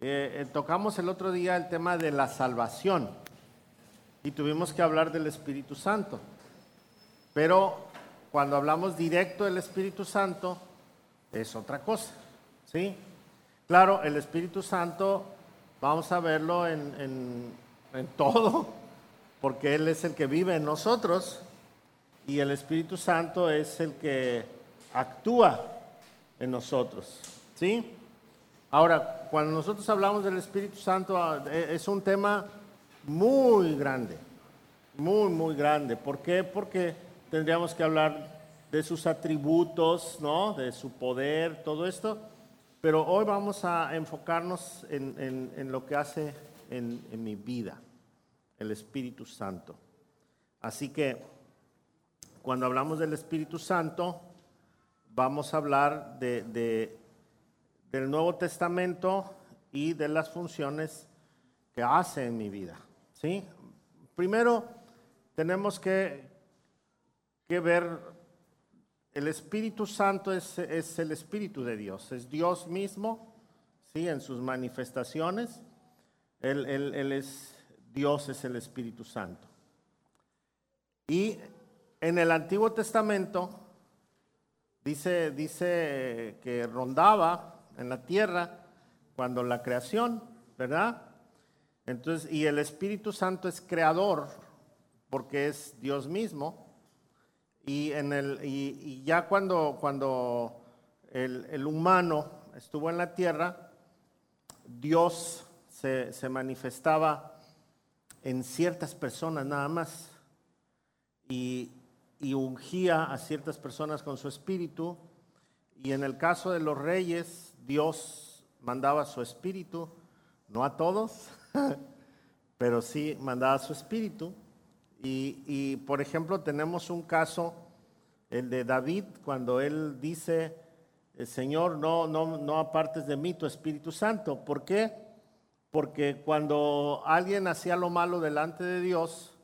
Eh, eh, tocamos el otro día el tema de la salvación y tuvimos que hablar del Espíritu Santo. Pero cuando hablamos directo del Espíritu Santo es otra cosa, ¿sí? Claro, el Espíritu Santo vamos a verlo en, en todo, porque Él es el que vive en nosotros y el Espíritu Santo es el que actúa en nosotros, ¿sí? Ahora, cuando nosotros hablamos del Espíritu Santo, ah, e, es un tema muy grande, muy, muy grande. ¿Por qué? Porque tendríamos que hablar de sus atributos, ¿no? De su poder, todo esto. Pero hoy vamos a enfocarnos en, lo que hace en, mi vida, el Espíritu Santo. Así que cuando hablamos del Espíritu Santo, vamos a hablar de del Nuevo Testamento y de las funciones que hace en mi vida. ¿sí? Primero, tenemos que, que ver, el Espíritu Santo es, es, el Espíritu de Dios, es Dios mismo, ¿sí? en sus manifestaciones. Él, es Dios, es el Espíritu Santo. Y en el Antiguo Testamento dice, dice que rondaba en la tierra cuando la creación, ¿verdad? Entonces, y el Espíritu Santo es creador porque es Dios mismo. Y, en el, y, ya cuando, cuando el, el, humano estuvo en la tierra, Dios se, se manifestaba en ciertas personas nada más y, y ungía a ciertas personas con su espíritu. Y en el caso de los reyes, Dios mandaba su espíritu, no a todos, pero sí mandaba su espíritu. Y, por ejemplo, tenemos un caso, el de David, cuando él dice, el Señor, no, no, no apartes de mí tu Espíritu Santo. ¿Por qué? Porque cuando alguien hacía lo malo delante de Dios,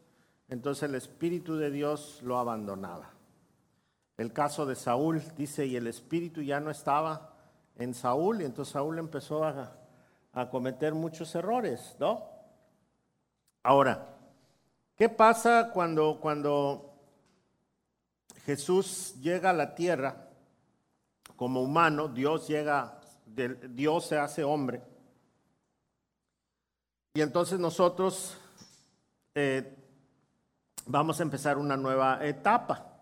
entonces el Espíritu de Dios lo abandonaba. El caso de Saúl dice, y el Espíritu ya no estaba en Saúl y entonces Saúl empezó a, cometer muchos errores, ¿no? Ahora, ¿qué pasa cuando, cuando Jesús llega a la tierra como humano, Dios llega, Dios se hace hombre? Y entonces nosotros eh, vamos a empezar una nueva etapa.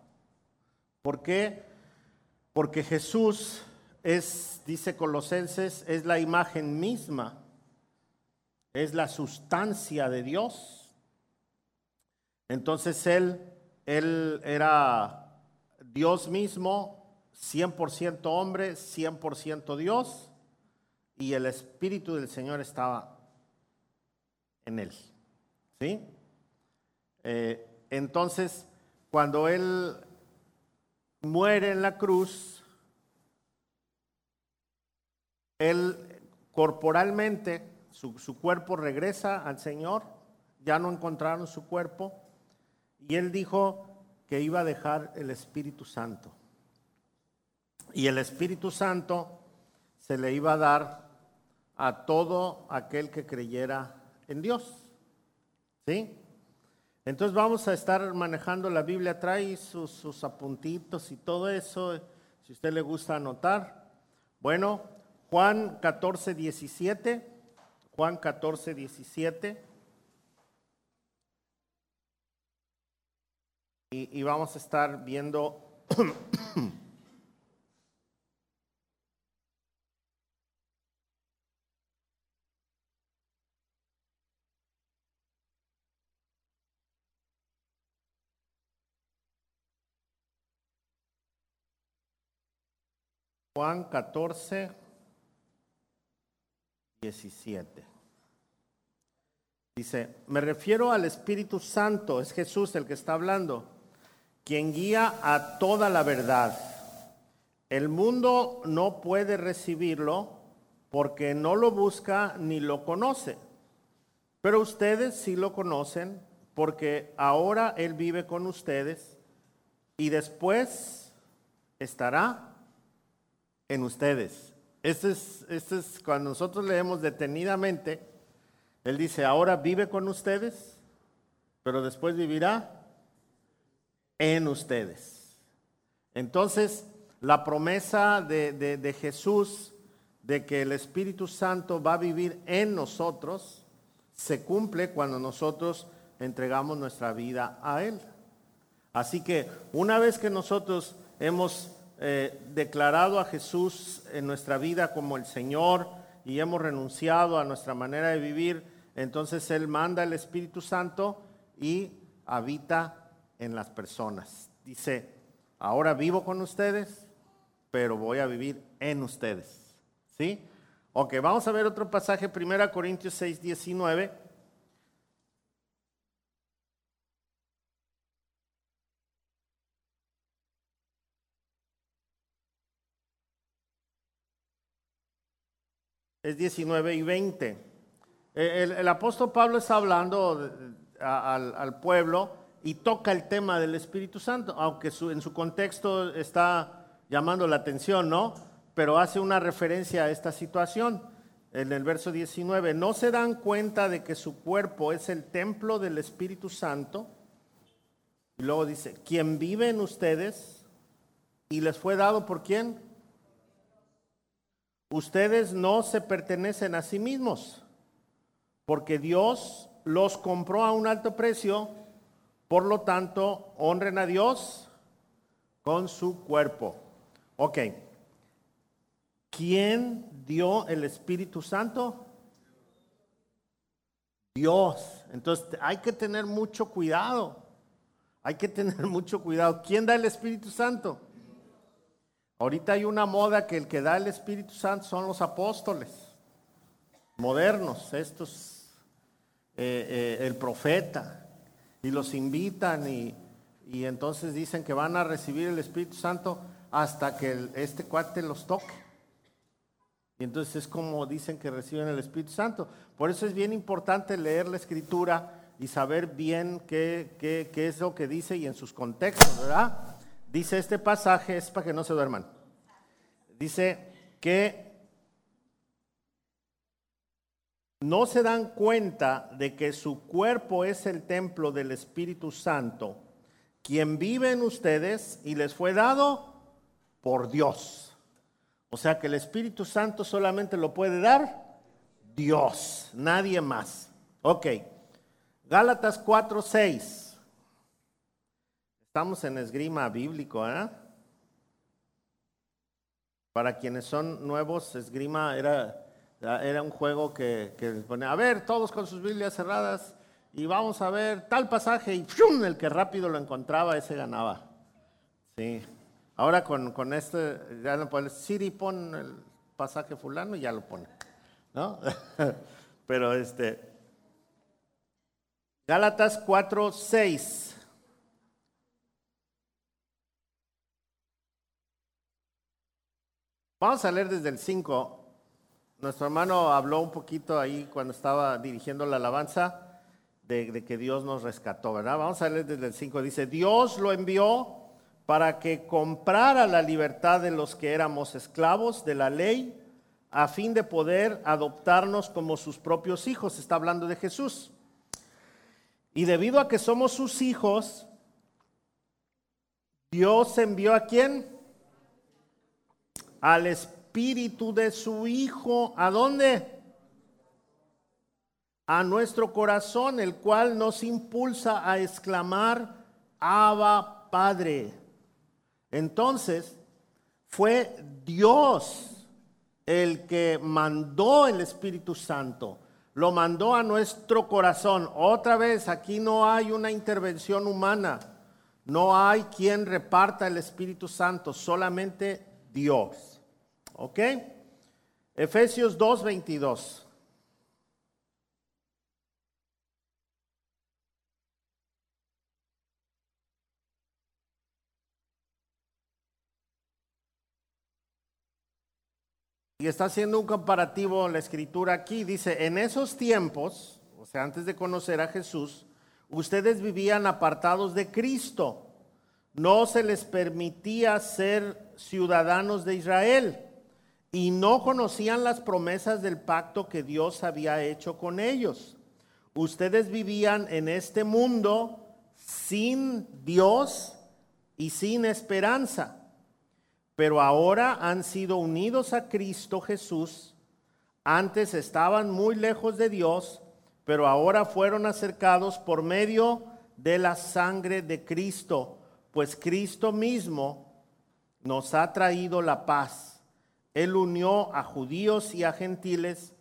¿Por qué? Porque Jesús es, dice Colosenses, es la imagen misma, es la sustancia de Dios. Entonces él, él era Dios mismo, 100% hombre, 100% Dios, y el Espíritu del Señor estaba en él. ¿Sí? Eh, entonces, cuando él muere en la cruz, él corporalmente, su, cuerpo regresa al Señor, ya no encontraron su cuerpo, y él dijo que iba a dejar el Espíritu Santo. Y el Espíritu Santo se le iba a dar a todo aquel que creyera en Dios. ¿Sí? Entonces vamos a estar manejando la Biblia, trae sus, sus apuntitos y todo eso, si usted le gusta anotar. Bueno, Juan 14, 17. Juan 14, 17. Y, vamos a estar viendo Juan 14, 17. Dice, me refiero al Espíritu Santo, es Jesús el que está hablando, quien guía a toda la verdad. El mundo no puede recibirlo porque no lo busca ni lo conoce, pero ustedes sí lo conocen porque ahora Él vive con ustedes y después estará en ustedes. Este es, este es cuando nosotros leemos detenidamente, Él dice, ahora vive con ustedes, pero después vivirá en ustedes. Entonces, la promesa de, de Jesús de que el Espíritu Santo va a vivir en nosotros se cumple cuando nosotros entregamos nuestra vida a Él. Así que una vez que nosotros hemos eh, declarado a Jesús en nuestra vida como el Señor y hemos renunciado a nuestra manera de vivir, entonces Él manda el Espíritu Santo y habita en las personas. Dice, ahora vivo con ustedes, pero voy a vivir en ustedes. ¿Sí? Ok, vamos a ver otro pasaje, 1 Corintios 6, 19. Es 19 y 20. Eh, el, apóstol Pablo está hablando al, pueblo y toca el tema del Espíritu Santo, aunque en su contexto está llamando la atención, ¿no? Pero hace una referencia a esta situación. En el verso 19, ¿no se dan cuenta de que su cuerpo es el templo del Espíritu Santo? Y luego dice, quien vive en ustedes y les fue dado por quién? Ustedes no se pertenecen a sí mismos, porque Dios los compró a un alto precio, por lo tanto, honren a Dios con su cuerpo. Ok. ¿Quién dio el Espíritu Santo? Dios. Entonces hay que tener mucho cuidado. Hay que tener mucho cuidado. ¿Quién da el Espíritu Santo? Ahorita hay una moda que el que da el Espíritu Santo son los apóstoles modernos, estos, eh, eh, el profeta, y los invitan y, entonces dicen que van a recibir el Espíritu Santo hasta que este cuate los toque. Y entonces es como dicen que reciben el Espíritu Santo. Por eso es bien importante leer la escritura y saber bien qué, qué, qué es lo que dice y en sus contextos, ¿verdad? Dice este pasaje, es para que no se duerman. Dice que no se dan cuenta de que su cuerpo es el templo del Espíritu Santo, quien vive en ustedes y les fue dado por Dios. O sea que el Espíritu Santo solamente lo puede dar Dios, nadie más. Ok, Gálatas 4, 6. Estamos en esgrima bíblico, ¿eh? Para quienes son nuevos, esgrima era, era un juego que, que ponía, a ver, todos con sus Biblias cerradas y vamos a ver tal pasaje y el que rápido lo encontraba, ese ganaba. Sí. Ahora con, con este, ya no puedes, Siri pon el pasaje fulano y ya lo pone. ¿No? Pero este, Gálatas 4, 6. Vamos a leer desde el 5. Nuestro hermano habló un poquito ahí cuando estaba dirigiendo la alabanza de, que Dios nos rescató, ¿verdad? Vamos a leer desde el 5. Dice, Dios lo envió para que comprara la libertad de los que éramos esclavos de la ley a fin de poder adoptarnos como sus propios hijos. Está hablando de Jesús. Y debido a que somos sus hijos, Dios envió a quién? Al espíritu de su Hijo. ¿A dónde? A nuestro corazón, el cual nos impulsa a exclamar, Abba Padre. Entonces, fue Dios el que mandó el Espíritu Santo. Lo mandó a nuestro corazón. Otra vez, aquí no hay una intervención humana. No hay quien reparta el Espíritu Santo, solamente Dios. ¿Ok? Efesios 2.22. Y está haciendo un comparativo la escritura aquí. Dice, en esos tiempos, o sea, antes de conocer a Jesús, ustedes vivían apartados de Cristo. No se les permitía ser ciudadanos de Israel y no conocían las promesas del pacto que Dios había hecho con ellos. Ustedes vivían en este mundo sin Dios y sin esperanza, pero ahora han sido unidos a Cristo Jesús. Antes estaban muy lejos de Dios, pero ahora fueron acercados por medio de la sangre de Cristo, pues Cristo mismo nos ha traído la paz. Él unió a judíos y a gentiles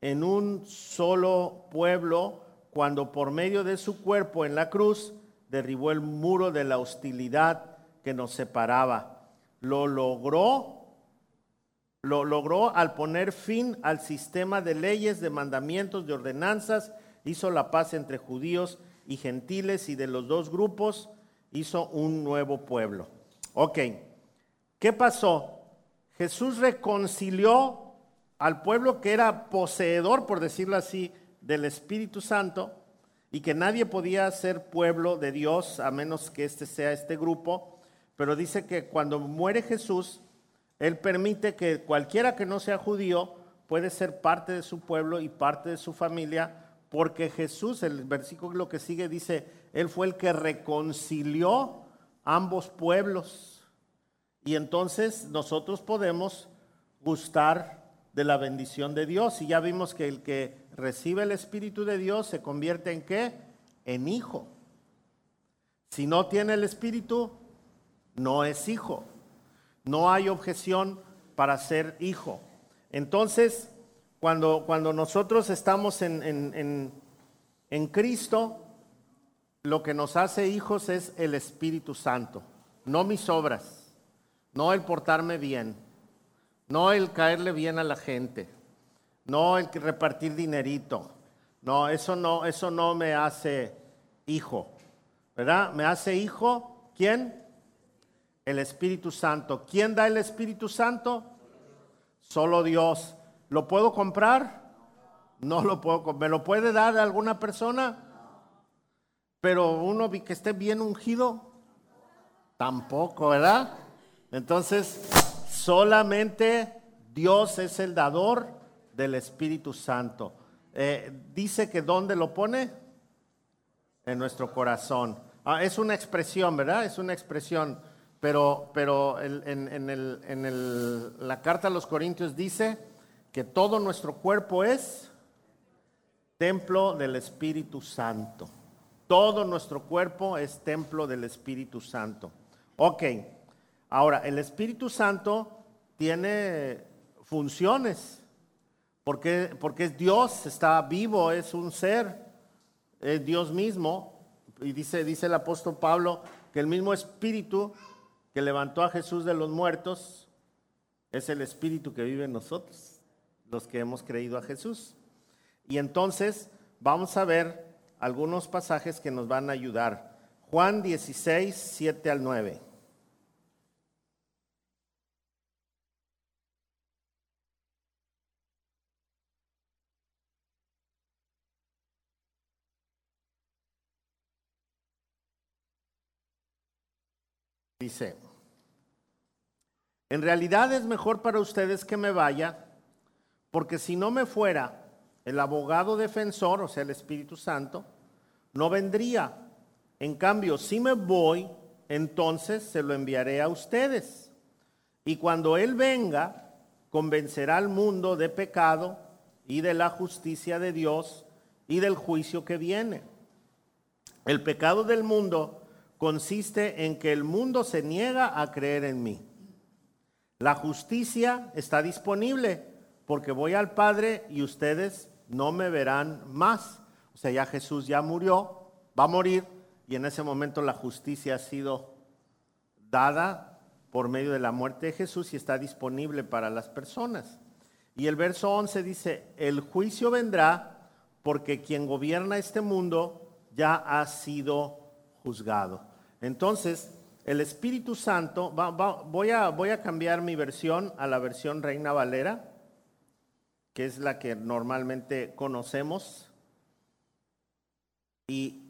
en un solo pueblo cuando por medio de su cuerpo en la cruz derribó el muro de la hostilidad que nos separaba. Lo logró lo logró al poner fin al sistema de leyes, de mandamientos, de ordenanzas, hizo la paz entre judíos y gentiles y de los dos grupos hizo un nuevo pueblo. Ok, ¿qué pasó? Jesús reconcilió al pueblo que era poseedor, por decirlo así, del Espíritu Santo y que nadie podía ser pueblo de Dios a menos que este sea este grupo, pero dice que cuando muere Jesús, Él permite que cualquiera que no sea judío puede ser parte de su pueblo y parte de su familia porque Jesús, el versículo que sigue dice, Él fue el que reconcilió ambos pueblos. Y entonces nosotros podemos gustar de la bendición de Dios. Y ya vimos que el que recibe el Espíritu de Dios se convierte en qué? En hijo. Si no tiene el Espíritu, no es hijo. No hay objeción para ser hijo. Entonces, cuando, cuando nosotros estamos en, en Cristo, lo que nos hace hijos es el Espíritu Santo, no mis obras, no el portarme bien, no el caerle bien a la gente, no el repartir dinerito. No, eso no, eso no me hace hijo. ¿Verdad? Me hace hijo ¿quién? El Espíritu Santo. ¿Quién da el Espíritu Santo? Solo Dios. ¿Lo puedo comprar? No lo puedo. ¿Me lo puede dar alguna persona? Pero uno que esté bien ungido, tampoco, ¿verdad? Entonces, solamente Dios es el dador del Espíritu Santo. Eh, dice que ¿dónde lo pone? En nuestro corazón. Ah, es una expresión, ¿verdad? Es una expresión. Pero, pero en, la carta a los Corintios dice que todo nuestro cuerpo es templo del Espíritu Santo. Todo nuestro cuerpo es templo del Espíritu Santo. Ok, ahora el Espíritu Santo tiene funciones, porque, porque es Dios, está vivo, es un ser, es Dios mismo. Y dice, dice el apóstol Pablo que el mismo Espíritu que levantó a Jesús de los muertos es el Espíritu que vive en nosotros los que hemos creído a Jesús. Y entonces vamos a ver algunos pasajes que nos van a ayudar. Juan 16, 7 al 9. Dice, en realidad es mejor para ustedes que me vaya porque si no me fuera el abogado defensor, o sea, el Espíritu Santo, no vendría. En cambio, si me voy, entonces se lo enviaré a ustedes. Y cuando Él venga, convencerá al mundo de pecado y de la justicia de Dios y del juicio que viene. El pecado del mundo consiste en que el mundo se niega a creer en mí. La justicia está disponible porque voy al Padre y ustedes no me verán más. O sea, ya Jesús ya murió, va a morir, y en ese momento la justicia ha sido dada por medio de la muerte de Jesús y está disponible para las personas. Y el verso 11 dice, el juicio vendrá porque quien gobierna este mundo ya ha sido juzgado. Entonces, el Espíritu Santo, voy, a, cambiar mi versión a la versión Reina Valera que es la que normalmente conocemos. Y,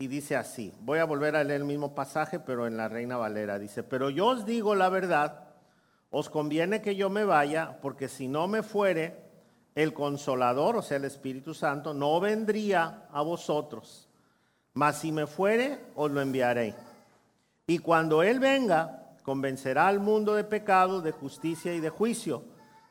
dice así, voy a volver a leer el mismo pasaje, pero en la Reina Valera. Dice, pero yo os digo la verdad, os conviene que yo me vaya, porque si no me fuere, el consolador, o sea, el Espíritu Santo, no vendría a vosotros. Mas si me fuere, os lo enviaré. Y cuando Él venga, convencerá al mundo de pecado, de justicia y de juicio.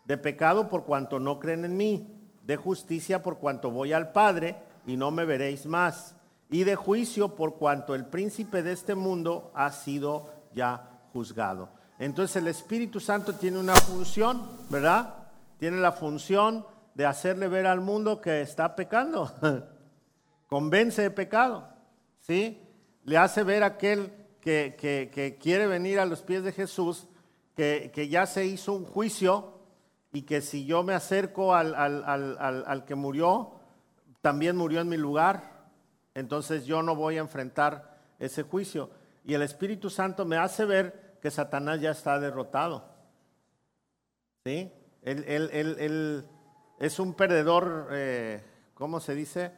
De pecado por cuanto no creen en mí, de justicia por cuanto voy al Padre y no me veréis más. Y de juicio por cuanto el príncipe de este mundo ha sido ya juzgado. Entonces el Espíritu Santo tiene una función, ¿verdad? Tiene la función de hacerle ver al mundo que está pecando. Convence de pecado, ¿sí? Le hace ver a aquel que, quiere venir a los pies de Jesús que, ya se hizo un juicio y que si yo me acerco al, al que murió, también murió en mi lugar, entonces yo no voy a enfrentar ese juicio. Y el Espíritu Santo me hace ver que Satanás ya está derrotado. ¿Sí? Él, es un perdedor, eh, ¿cómo se dice?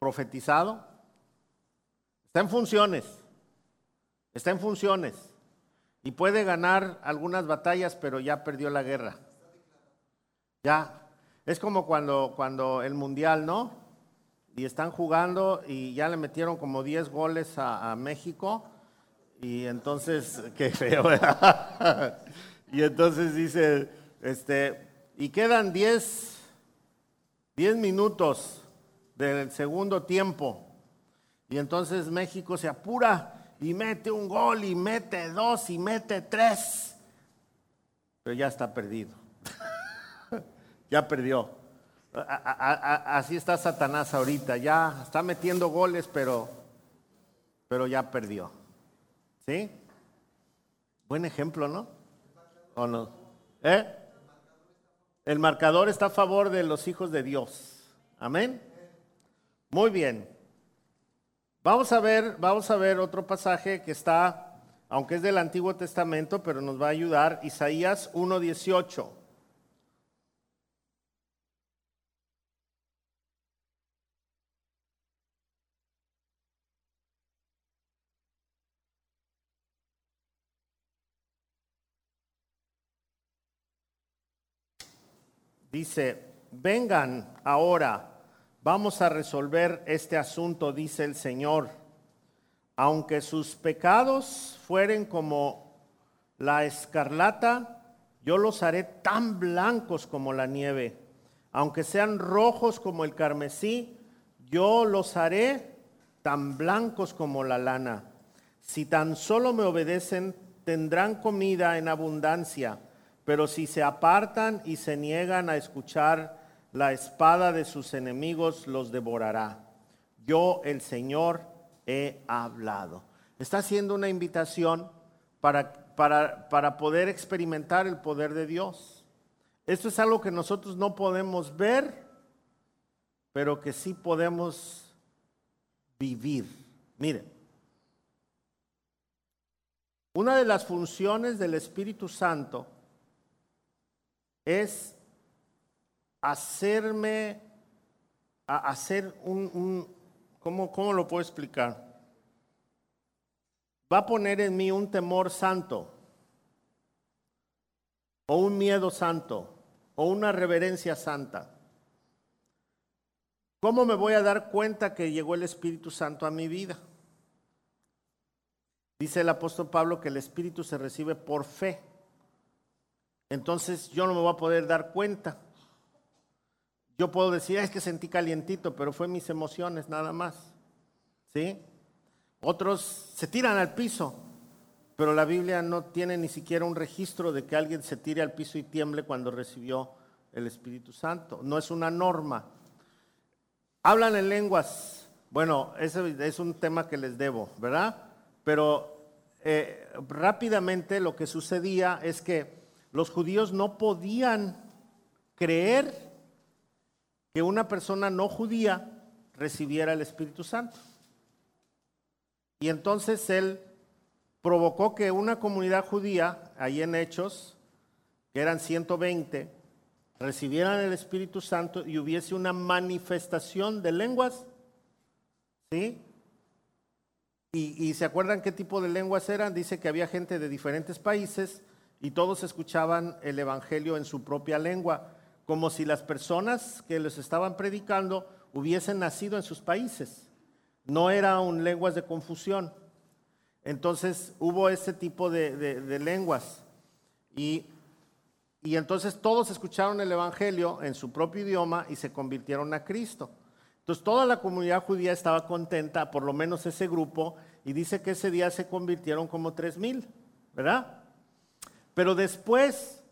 Profetizado. Está en funciones. Está en funciones. Y puede ganar algunas batallas, pero ya perdió la guerra. Ya. Es como cuando, cuando el mundial, ¿no? y están jugando y ya le metieron como 10 goles a, México. Y entonces, qué feo. y entonces dice, este, y quedan 10, 10 minutos del segundo tiempo. Y entonces México se apura y mete un gol y mete dos y mete tres. Pero ya está perdido. ya perdió así está Satanás ahorita, ya está metiendo goles, pero, pero ya perdió. ¿Sí? Buen ejemplo, ¿no? ¿O no? ¿Eh? El marcador está a favor de los hijos de Dios. Amén. Muy bien. Vamos a ver, vamos a ver otro pasaje que está, aunque es del Antiguo Testamento, pero nos va a ayudar, Isaías 1:18. Dice, vengan ahora, vamos a resolver este asunto, dice el Señor. Aunque sus pecados fueren como la escarlata, yo los haré tan blancos como la nieve. Aunque sean rojos como el carmesí, yo los haré tan blancos como la lana. Si tan solo me obedecen, tendrán comida en abundancia pero si se apartan y se niegan a escuchar, la espada de sus enemigos los devorará. Yo, el Señor, he hablado. Está haciendo una invitación para, para, para poder experimentar el poder de Dios. Esto es algo que nosotros no podemos ver, pero que sí podemos vivir. Miren, una de las funciones del Espíritu Santo es hacerme, a hacer un, ¿cómo, ¿cómo lo puedo explicar? Va a poner en mí un temor santo, o un miedo santo, o una reverencia santa. ¿Cómo me voy a dar cuenta que llegó el Espíritu Santo a mi vida? Dice el apóstol Pablo que el Espíritu se recibe por fe entonces yo no me voy a poder dar cuenta. Yo puedo decir, es que sentí calientito, pero fue mis emociones nada más. ¿Sí? Otros se tiran al piso, pero la Biblia no tiene ni siquiera un registro de que alguien se tire al piso y tiemble cuando recibió el Espíritu Santo. No es una norma. Hablan en lenguas. Bueno, ese es un tema que les debo, ¿verdad? Pero eh, rápidamente lo que sucedía es que los judíos no podían creer que una persona no judía recibiera el Espíritu Santo. Y entonces él provocó que una comunidad judía, ahí en Hechos, que eran 120, recibieran el Espíritu Santo y hubiese una manifestación de lenguas. ¿Sí? Y, se acuerdan qué tipo de lenguas eran? Dice que había gente de diferentes países y todos escuchaban el Evangelio en su propia lengua, como si las personas que les estaban predicando hubiesen nacido en sus países. No eran lenguas de confusión. Entonces hubo ese tipo de, lenguas. Y, y entonces todos escucharon el Evangelio en su propio idioma y se convirtieron a Cristo. Entonces toda la comunidad judía estaba contenta, por lo menos ese grupo, y dice que ese día se convirtieron como tres mil, ¿verdad? Pero después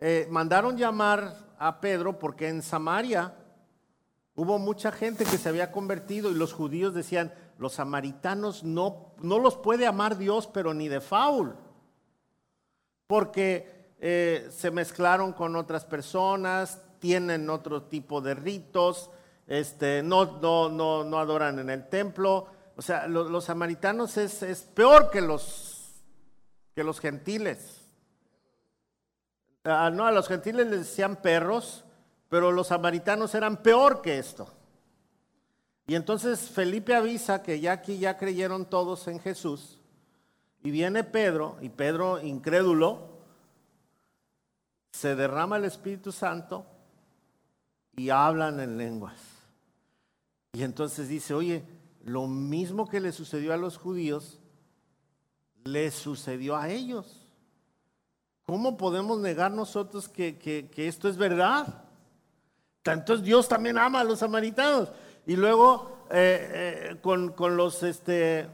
eh, mandaron llamar a Pedro porque en Samaria hubo mucha gente que se había convertido y los judíos decían, los samaritanos no, no los puede amar Dios, pero ni de faul, porque eh, se mezclaron con otras personas, tienen otro tipo de ritos, este, no, no, no, no adoran en el templo. O sea, los samaritanos es, es, peor que los, que los gentiles. Ah, no, a los gentiles les decían perros, pero los samaritanos eran peor que esto. Y entonces Felipe avisa que ya aquí ya creyeron todos en Jesús. Y viene Pedro, y Pedro, incrédulo, se derrama el Espíritu Santo y hablan en lenguas. Y entonces dice, oye, lo mismo que le sucedió a los judíos, le sucedió a ellos. ¿Cómo podemos negar nosotros que, esto es verdad? Entonces Dios también ama a los samaritanos. Y luego eh, eh, con, los, este,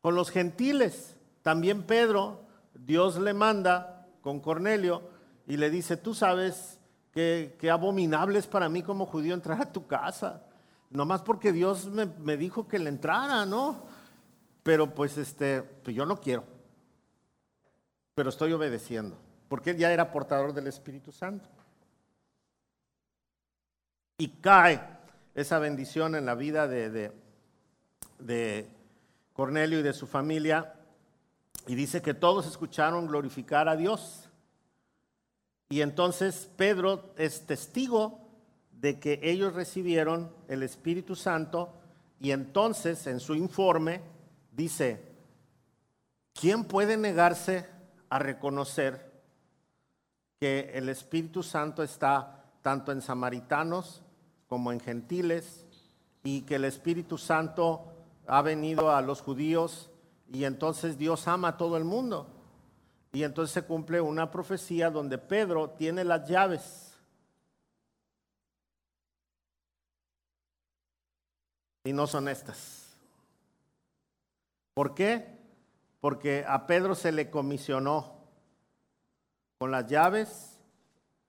con los gentiles, también Pedro, Dios le manda con Cornelio y le dice, tú sabes que, que abominable es para mí como judío entrar a tu casa nomás porque Dios me, dijo que le entrara, ¿no? Pero pues este, pues yo no quiero. Pero estoy obedeciendo, porque ya era portador del Espíritu Santo. Y cae esa bendición en la vida de, de, de Cornelio y de su familia. Y dice que todos escucharon glorificar a Dios. Y entonces Pedro es testigo de que ellos recibieron el Espíritu Santo y entonces en su informe dice, ¿quién puede negarse a reconocer que el Espíritu Santo está tanto en samaritanos como en gentiles y que el Espíritu Santo ha venido a los judíos y entonces Dios ama a todo el mundo? Y entonces se cumple una profecía donde Pedro tiene las llaves y no son estas. ¿Por qué? Porque a Pedro se le comisionó con las llaves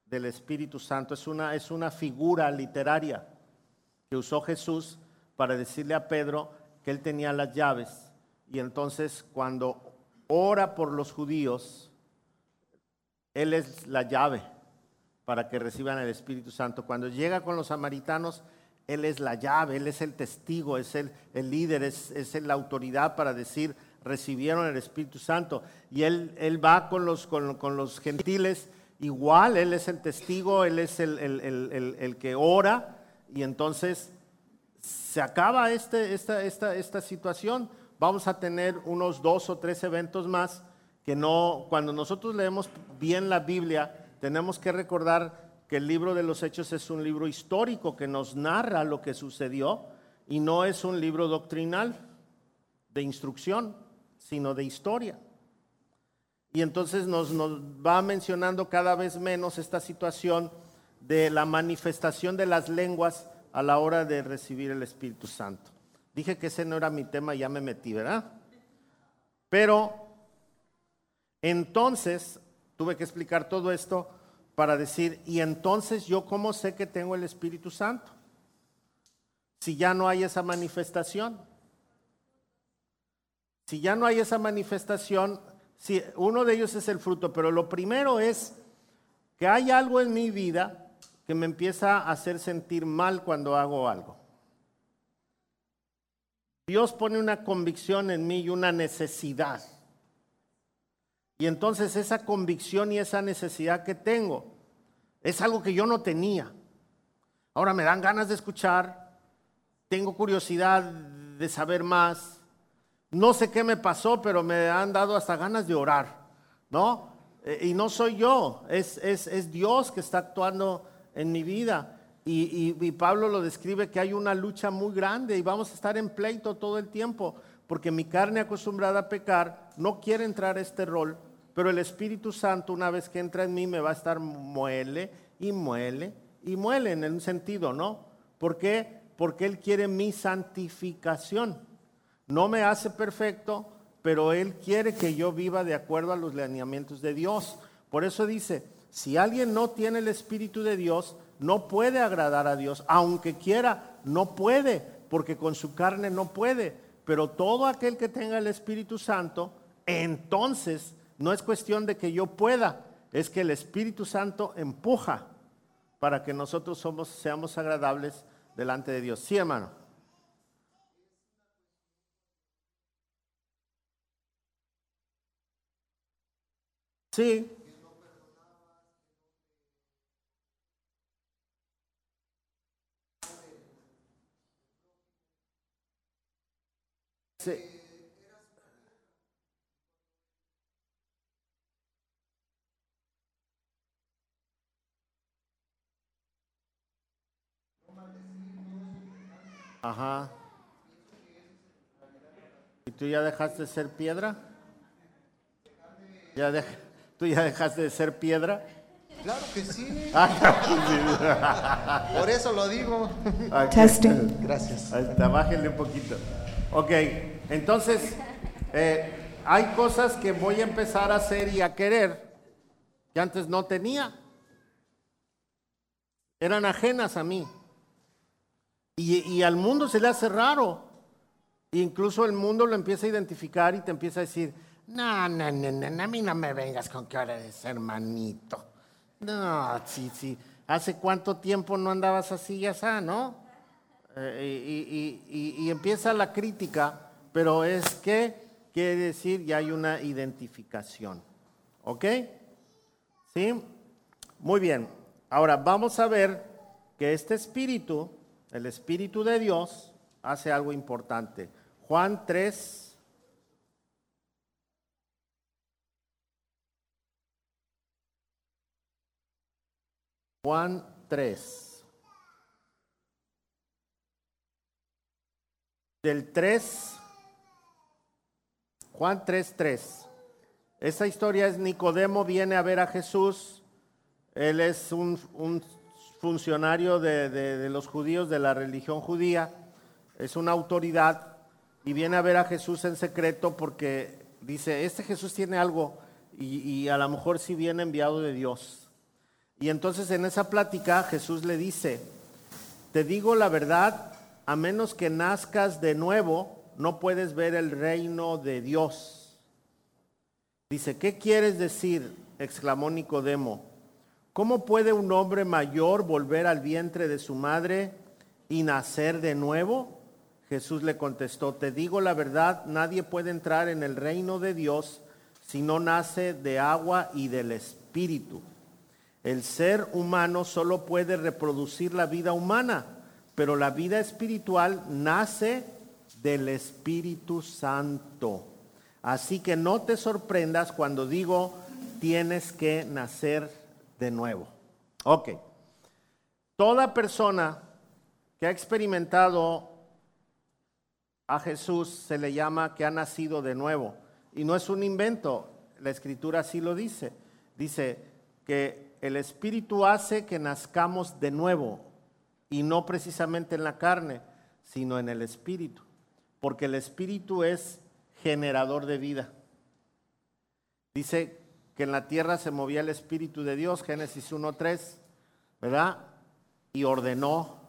del Espíritu Santo. Es una, es una figura literaria que usó Jesús para decirle a Pedro que él tenía las llaves. Y entonces cuando ora por los judíos, él es la llave para que reciban el Espíritu Santo. Cuando llega con los samaritanos, él es la llave, Él es el testigo, es el, el líder, es, es, la autoridad para decir, recibieron el Espíritu Santo. Y Él, él va con los, con, los gentiles igual, Él es el testigo, Él es el, el, el que ora. Y entonces se acaba este, esta, esta, esta situación. Vamos a tener unos dos o tres eventos más que no, cuando nosotros leemos bien la Biblia, tenemos que recordar que el libro de los Hechos es un libro histórico que nos narra lo que sucedió y no es un libro doctrinal de instrucción, sino de historia. Y entonces nos, va mencionando cada vez menos esta situación de la manifestación de las lenguas a la hora de recibir el Espíritu Santo. Dije que ese no era mi tema, ya me metí, ¿verdad? Pero entonces tuve que explicar todo esto para decir, y entonces yo cómo sé que tengo el Espíritu Santo? Si ya no hay esa manifestación. Si ya no hay esa manifestación, si uno de ellos es el fruto, pero lo primero es que hay algo en mi vida que me empieza a hacer sentir mal cuando hago algo. Dios pone una convicción en mí y una necesidad. Y entonces esa convicción y esa necesidad que tengo es algo que yo no tenía. Ahora me dan ganas de escuchar, tengo curiosidad de saber más. No sé qué me pasó, pero me han dado hasta ganas de orar, ¿no? Eh, y no soy yo, es, es, Dios que está actuando en mi vida. Y, y, Pablo lo describe que hay una lucha muy grande y vamos a estar en pleito todo el tiempo, porque mi carne acostumbrada a pecar no quiere entrar a este rol, pero el Espíritu Santo una vez que entra en mí me va a estar muele y muele y muele en un sentido, ¿no? ¿Por qué? Porque Él quiere mi santificación. No me hace perfecto, pero Él quiere que yo viva de acuerdo a los lineamientos de Dios. Por eso dice, si alguien no tiene el Espíritu de Dios, no puede agradar a Dios. Aunque quiera, no puede, porque con su carne no puede. Pero todo aquel que tenga el Espíritu Santo, entonces no es cuestión de que yo pueda, es que el Espíritu Santo empuja para que nosotros somos, seamos agradables delante de Dios. Sí, hermano. Sí. Sí. Ajá. ¿Y tú ya dejaste de ser piedra? Ya dejaste. ¿Tú ya dejaste de ser piedra? Claro que sí. Ah, Por eso lo digo. Testing. Gracias. Ahí bájenle un poquito. Ok, entonces, eh, hay cosas que voy a empezar a hacer y a querer que antes no tenía. Eran ajenas a mí. Y, y al mundo se le hace raro. incluso el mundo lo empieza a identificar y te empieza a decir, no, no, no, no, a mí no me vengas con que ahora eres hermanito. No, sí, sí. ¿Hace cuánto tiempo no andabas así ya está, no? Eh, y, empieza la crítica, pero es que quiere decir ya hay una identificación. ¿Ok? ¿Sí? Muy bien. Ahora vamos a ver que este espíritu, el espíritu de Dios, hace algo importante. Juan 3, Juan 3. Del 3, Juan 3, 3. Esta historia es Nicodemo viene a ver a Jesús. Él es un, funcionario de, de, los judíos, de la religión judía. Es una autoridad y viene a ver a Jesús en secreto porque dice, este Jesús tiene algo y, y a lo mejor sí viene enviado de Dios. Y entonces en esa plática Jesús le dice, te digo la verdad, a menos que nazcas de nuevo, no puedes ver el reino de Dios. Dice, ¿qué quieres decir? exclamó Nicodemo. ¿Cómo puede un hombre mayor volver al vientre de su madre y nacer de nuevo? Jesús le contestó, te digo la verdad, nadie puede entrar en el reino de Dios si no nace de agua y del Espíritu. El ser humano solo puede reproducir la vida humana, pero la vida espiritual nace del Espíritu Santo. Así que no te sorprendas cuando digo tienes que nacer de nuevo. Ok. Toda persona que ha experimentado a Jesús se le llama que ha nacido de nuevo. Y no es un invento, la escritura así lo dice. Dice que el Espíritu hace que nazcamos de nuevo y no precisamente en la carne, sino en el Espíritu, porque el Espíritu es generador de vida. Dice que en la tierra se movía el Espíritu de Dios, Génesis 1.3, ¿verdad? Y ordenó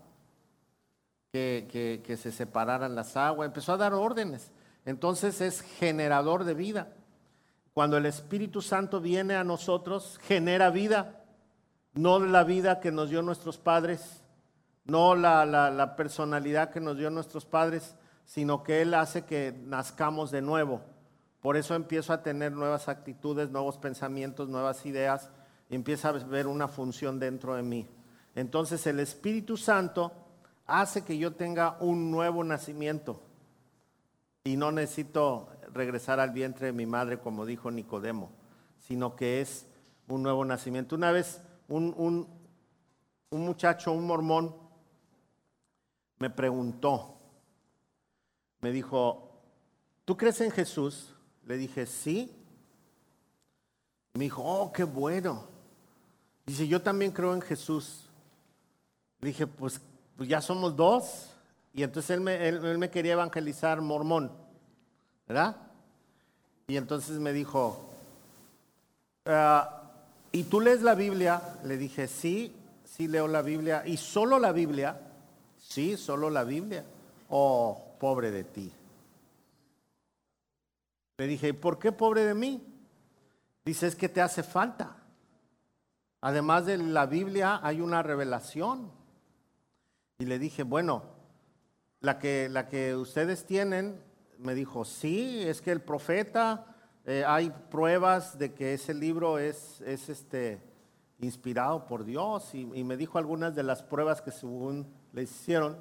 que, que se separaran las aguas, empezó a dar órdenes. Entonces es generador de vida. Cuando el Espíritu Santo viene a nosotros, genera vida no la vida que nos dio nuestros padres, no la, personalidad que nos dio nuestros padres, sino que Él hace que nazcamos de nuevo. Por eso empiezo a tener nuevas actitudes, nuevos pensamientos, nuevas ideas, y empieza a ver una función dentro de mí. Entonces el Espíritu Santo hace que yo tenga un nuevo nacimiento. Y no necesito regresar al vientre de mi madre, como dijo Nicodemo, sino que es un nuevo nacimiento. Una vez un, un, un muchacho, un mormón, me preguntó, me dijo, ¿tú crees en Jesús? Le dije, sí. Me dijo, oh, qué bueno. Dice, yo también creo en Jesús. Le dije, pues, pues ya somos dos. Y entonces él me, él, me quería evangelizar mormón, ¿verdad? Y entonces me dijo, ah, ¿y tú lees la Biblia? Le dije, sí, sí leo la Biblia. ¿Y solo la Biblia? Sí, solo la Biblia. Oh, pobre de ti. Le dije, ¿por qué pobre de mí? Dice, es que te hace falta. Además de la Biblia hay una revelación. Y le dije, bueno, la que, la que ustedes tienen, me dijo, sí, es que el profeta, eh, hay pruebas de que ese libro es, es este, inspirado por Dios. Y, me dijo algunas de las pruebas que según le hicieron.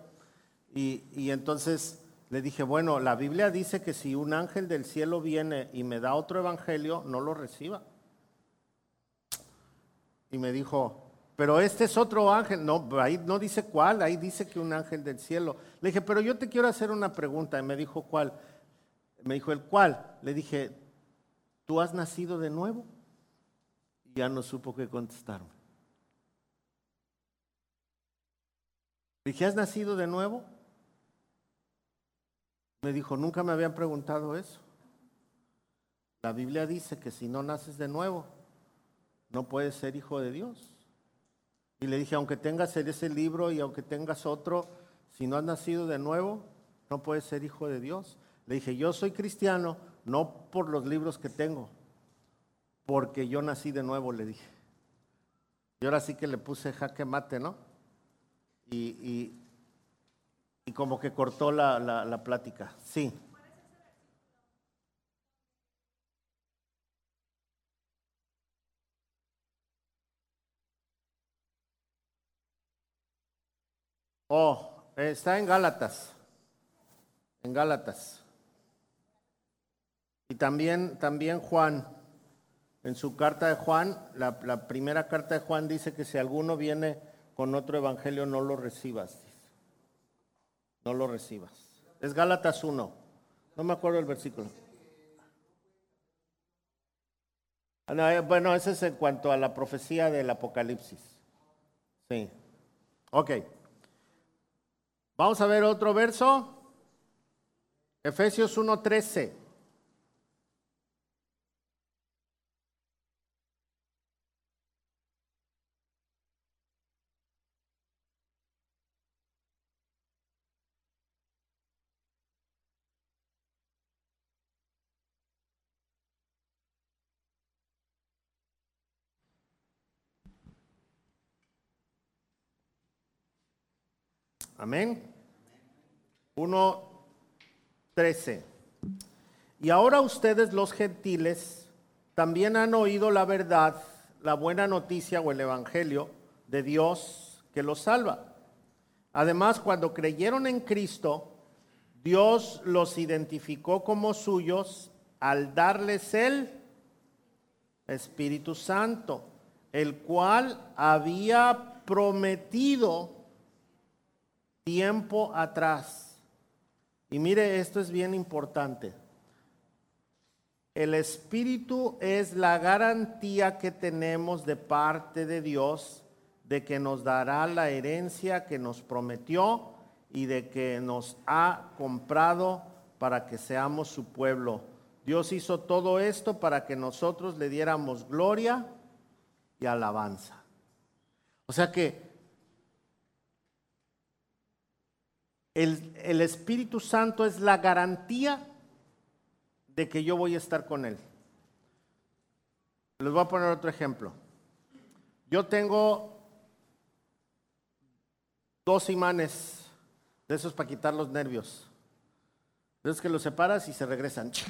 Y, y entonces le dije, bueno, la Biblia dice que si un ángel del cielo viene y me da otro evangelio, no lo reciba. Y me dijo, pero este es otro ángel. No, ahí no dice cuál, ahí dice que un ángel del cielo. Le dije, pero yo te quiero hacer una pregunta. Y me dijo, ¿cuál? Me dijo, ¿el cuál? Le dije, ¿tú has nacido de nuevo? Y ya no supo qué contestarme. Dije, ¿has nacido de nuevo? Me dijo, nunca me habían preguntado eso. La Biblia dice que si no naces de nuevo, no puedes ser hijo de Dios. Y le dije, aunque tengas ese libro y aunque tengas otro, si no has nacido de nuevo, no puedes ser hijo de Dios. Le dije, yo soy cristiano no por los libros que tengo, porque yo nací de nuevo, le dije. Y ahora sí que le puse jaque mate, ¿no? Y, y, como que cortó la, la, la plática. Sí. Oh, está en Gálatas. En Gálatas. Y también, también Juan, en su carta de Juan, la, primera carta de Juan dice que si alguno viene con otro evangelio, no lo recibas. No lo recibas. Es Gálatas 1. No me acuerdo el versículo. Ah, eh, bueno, ese es en cuanto a la profecía del Apocalipsis. Sí. Ok. Vamos a ver otro verso. Efesios 1:13. Amén. 1.13. Y ahora ustedes los gentiles también han oído la verdad, la buena noticia o el evangelio de Dios que los salva. Además, cuando creyeron en Cristo, Dios los identificó como suyos al darles el Espíritu Santo, el cual había prometido tiempo atrás. Y mire, esto es bien importante. El Espíritu es la garantía que tenemos de parte de Dios de que nos dará la herencia que nos prometió y de que nos ha comprado para que seamos su pueblo. Dios hizo todo esto para que nosotros le diéramos gloria y alabanza. O sea que El, Espíritu Santo es la garantía de que yo voy a estar con Él. Les voy a poner otro ejemplo. Yo tengo dos imanes de esos para quitar los nervios. De que los separas y se regresan.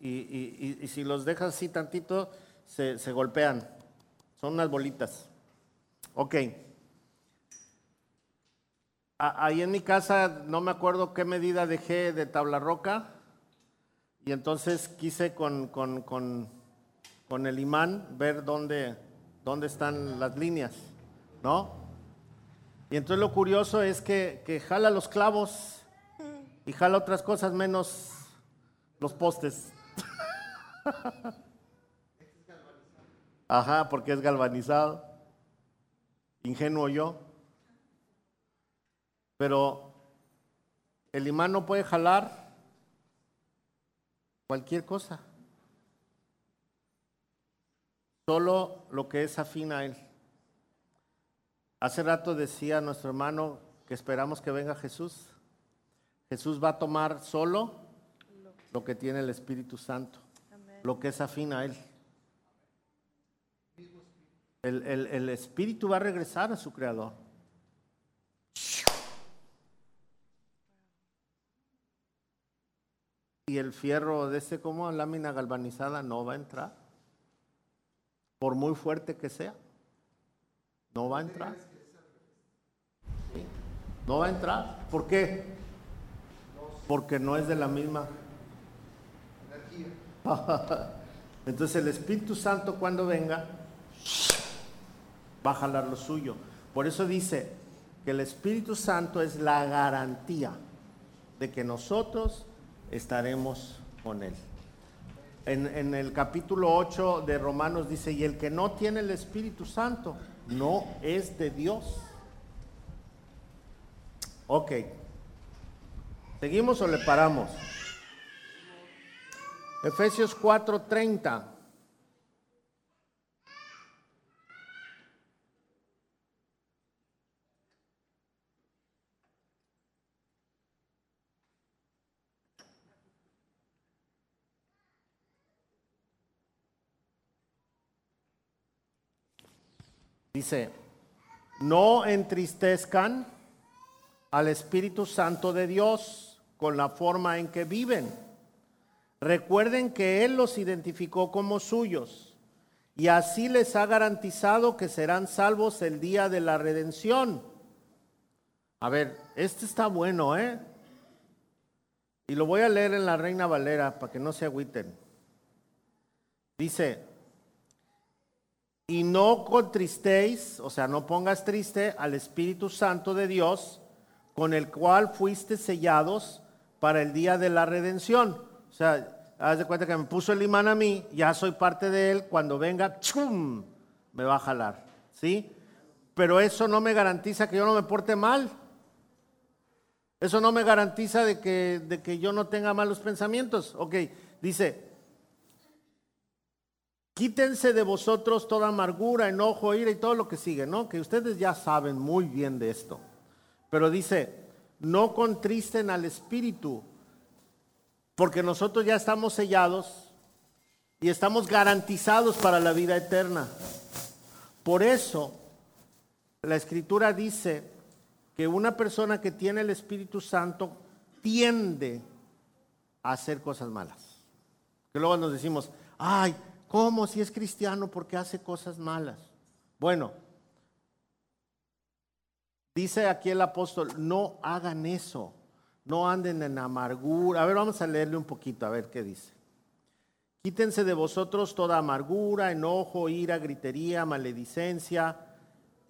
Y, si los dejas así tantito, se, se golpean. Son unas bolitas. Ok. Ahí en mi casa no me acuerdo qué medida dejé de tabla roca y entonces quise con, con, el imán ver dónde, dónde están las líneas, ¿no? Y entonces lo curioso es que, que jala los clavos y jala otras cosas menos los postes. Ajá, porque es galvanizado. Ingenuo yo. Pero el imán no puede jalar cualquier cosa. Solo lo que es afín a él. Hace rato decía nuestro hermano que esperamos que venga Jesús. Jesús va a tomar solo lo que tiene el Espíritu Santo, lo que es afín a él. El, el Espíritu va a regresar a su Creador. Y el fierro de ese como lámina galvanizada no va a entrar. Por muy fuerte que sea, no va a entrar. No va a entrar. ¿Por qué? Porque no es de la misma Entonces el Espíritu Santo cuando venga va a jalar lo suyo. Por eso dice que el Espíritu Santo es la garantía de que nosotros estaremos con Él. En, el capítulo 8 de Romanos dice, y el que no tiene el Espíritu Santo no es de Dios. Ok. ¿Seguimos o le paramos? Efesios 4:30. Dice, no entristezcan al Espíritu Santo de Dios con la forma en que viven. Recuerden que Él los identificó como suyos y así les ha garantizado que serán salvos el día de la redención. A ver, este está bueno, ¿eh? Y lo voy a leer en la Reina Valera para que no se agüiten. Dice, y no contristéis, o sea, no pongas triste al Espíritu Santo de Dios, con el cual fuiste sellados para el día de la redención. O sea, haz de cuenta que me puso el imán a mí, ya soy parte de él, cuando venga, ¡chum! me va a jalar, ¿sí? Pero eso no me garantiza que yo no me porte mal. Eso no me garantiza de que, de que yo no tenga malos pensamientos. Ok, dice, Quítense de vosotros toda amargura, enojo, ira y todo lo que sigue, ¿no? Que ustedes ya saben muy bien de esto. Pero dice, no contristen al Espíritu, porque nosotros ya estamos sellados y estamos garantizados para la vida eterna. Por eso, la Escritura dice que una persona que tiene el Espíritu Santo tiende a hacer cosas malas. Que luego nos decimos, ay, ¿Cómo si es cristiano porque hace cosas malas? Bueno, dice aquí el apóstol, no hagan eso, no anden en amargura. A ver, vamos a leerle un poquito, a ver qué dice. Quítense de vosotros toda amargura, enojo, ira, gritería, maledicencia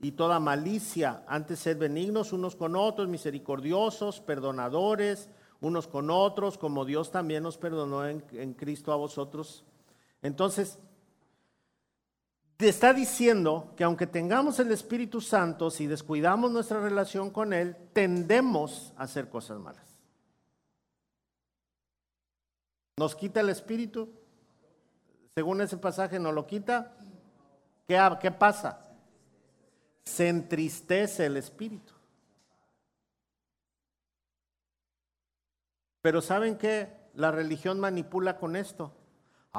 y toda malicia. Antes sed benignos unos con otros, misericordiosos, perdonadores unos con otros, como Dios también nos perdonó en, en Cristo a vosotros entonces, está diciendo que aunque tengamos el Espíritu Santo, si descuidamos nuestra relación con Él, tendemos a hacer cosas malas. ¿Nos quita el Espíritu? Según ese pasaje, ¿nos lo quita? ¿Qué, qué pasa? Se entristece el Espíritu. Pero ¿saben qué? La religión manipula con esto.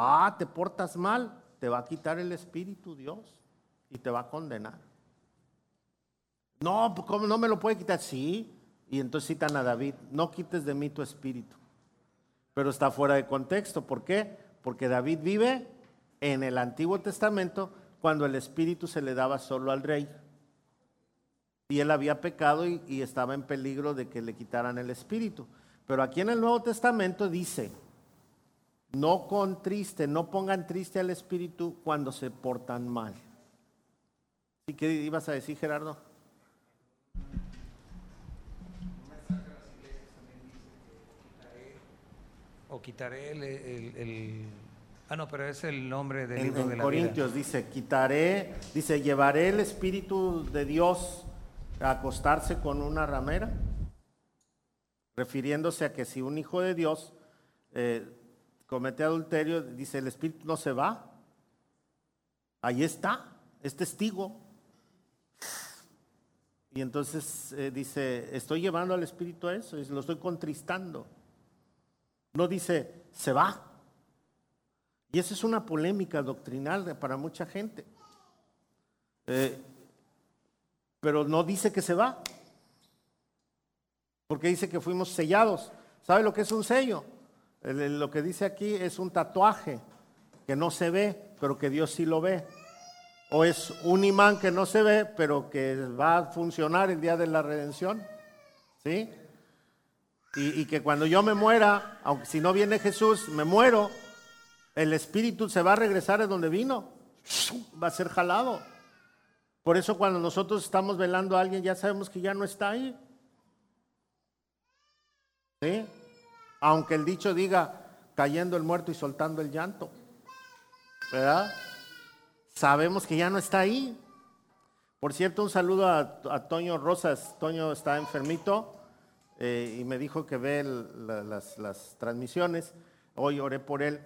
Ah, te portas mal, te va a quitar el Espíritu Dios y te va a condenar. No, ¿cómo no me lo puede quitar? Sí. Y entonces citan a David, no quites de mí tu espíritu. Pero está fuera de contexto. ¿Por qué? Porque David vive en el Antiguo Testamento cuando el espíritu se le daba solo al rey. Y él había pecado y, y estaba en peligro de que le quitaran el espíritu. Pero aquí en el Nuevo Testamento dice, no con triste, no pongan triste al espíritu cuando se portan mal. ¿Y qué ibas a decir, Gerardo? O quitaré el, Ah, no, pero es el nombre del libro de la Corintios dice, quitaré, dice, llevaré el Espíritu de Dios a acostarse con una ramera, refiriéndose a que si un hijo de Dios eh, comete adulterio, dice, el Espíritu no se va, ahí está, es testigo. Y entonces eh, dice, estoy llevando al Espíritu a eso, lo estoy contristando. No dice, se va. Y esa es una polémica doctrinal para mucha gente. Eh, pero no dice que se va. Porque dice que fuimos sellados. ¿Sabe lo que es un sello? Lo que dice aquí es un tatuaje que no se ve, pero que Dios sí lo ve. O es un imán que no se ve, pero que va a funcionar el día de la redención. ¿Sí? Y, que cuando yo me muera, aunque si no viene Jesús, me muero, el espíritu se va a regresar a donde vino. Va a ser jalado. Por eso cuando nosotros estamos velando a alguien, ya sabemos que ya no está ahí. ¿Sí? Aunque el dicho diga, cayendo el muerto y soltando el llanto. ¿Verdad? Sabemos que ya no está ahí. Por cierto, un saludo a, Toño Rosas. Toño está enfermito eh, y me dijo que ve las, transmisiones. Hoy oré por él,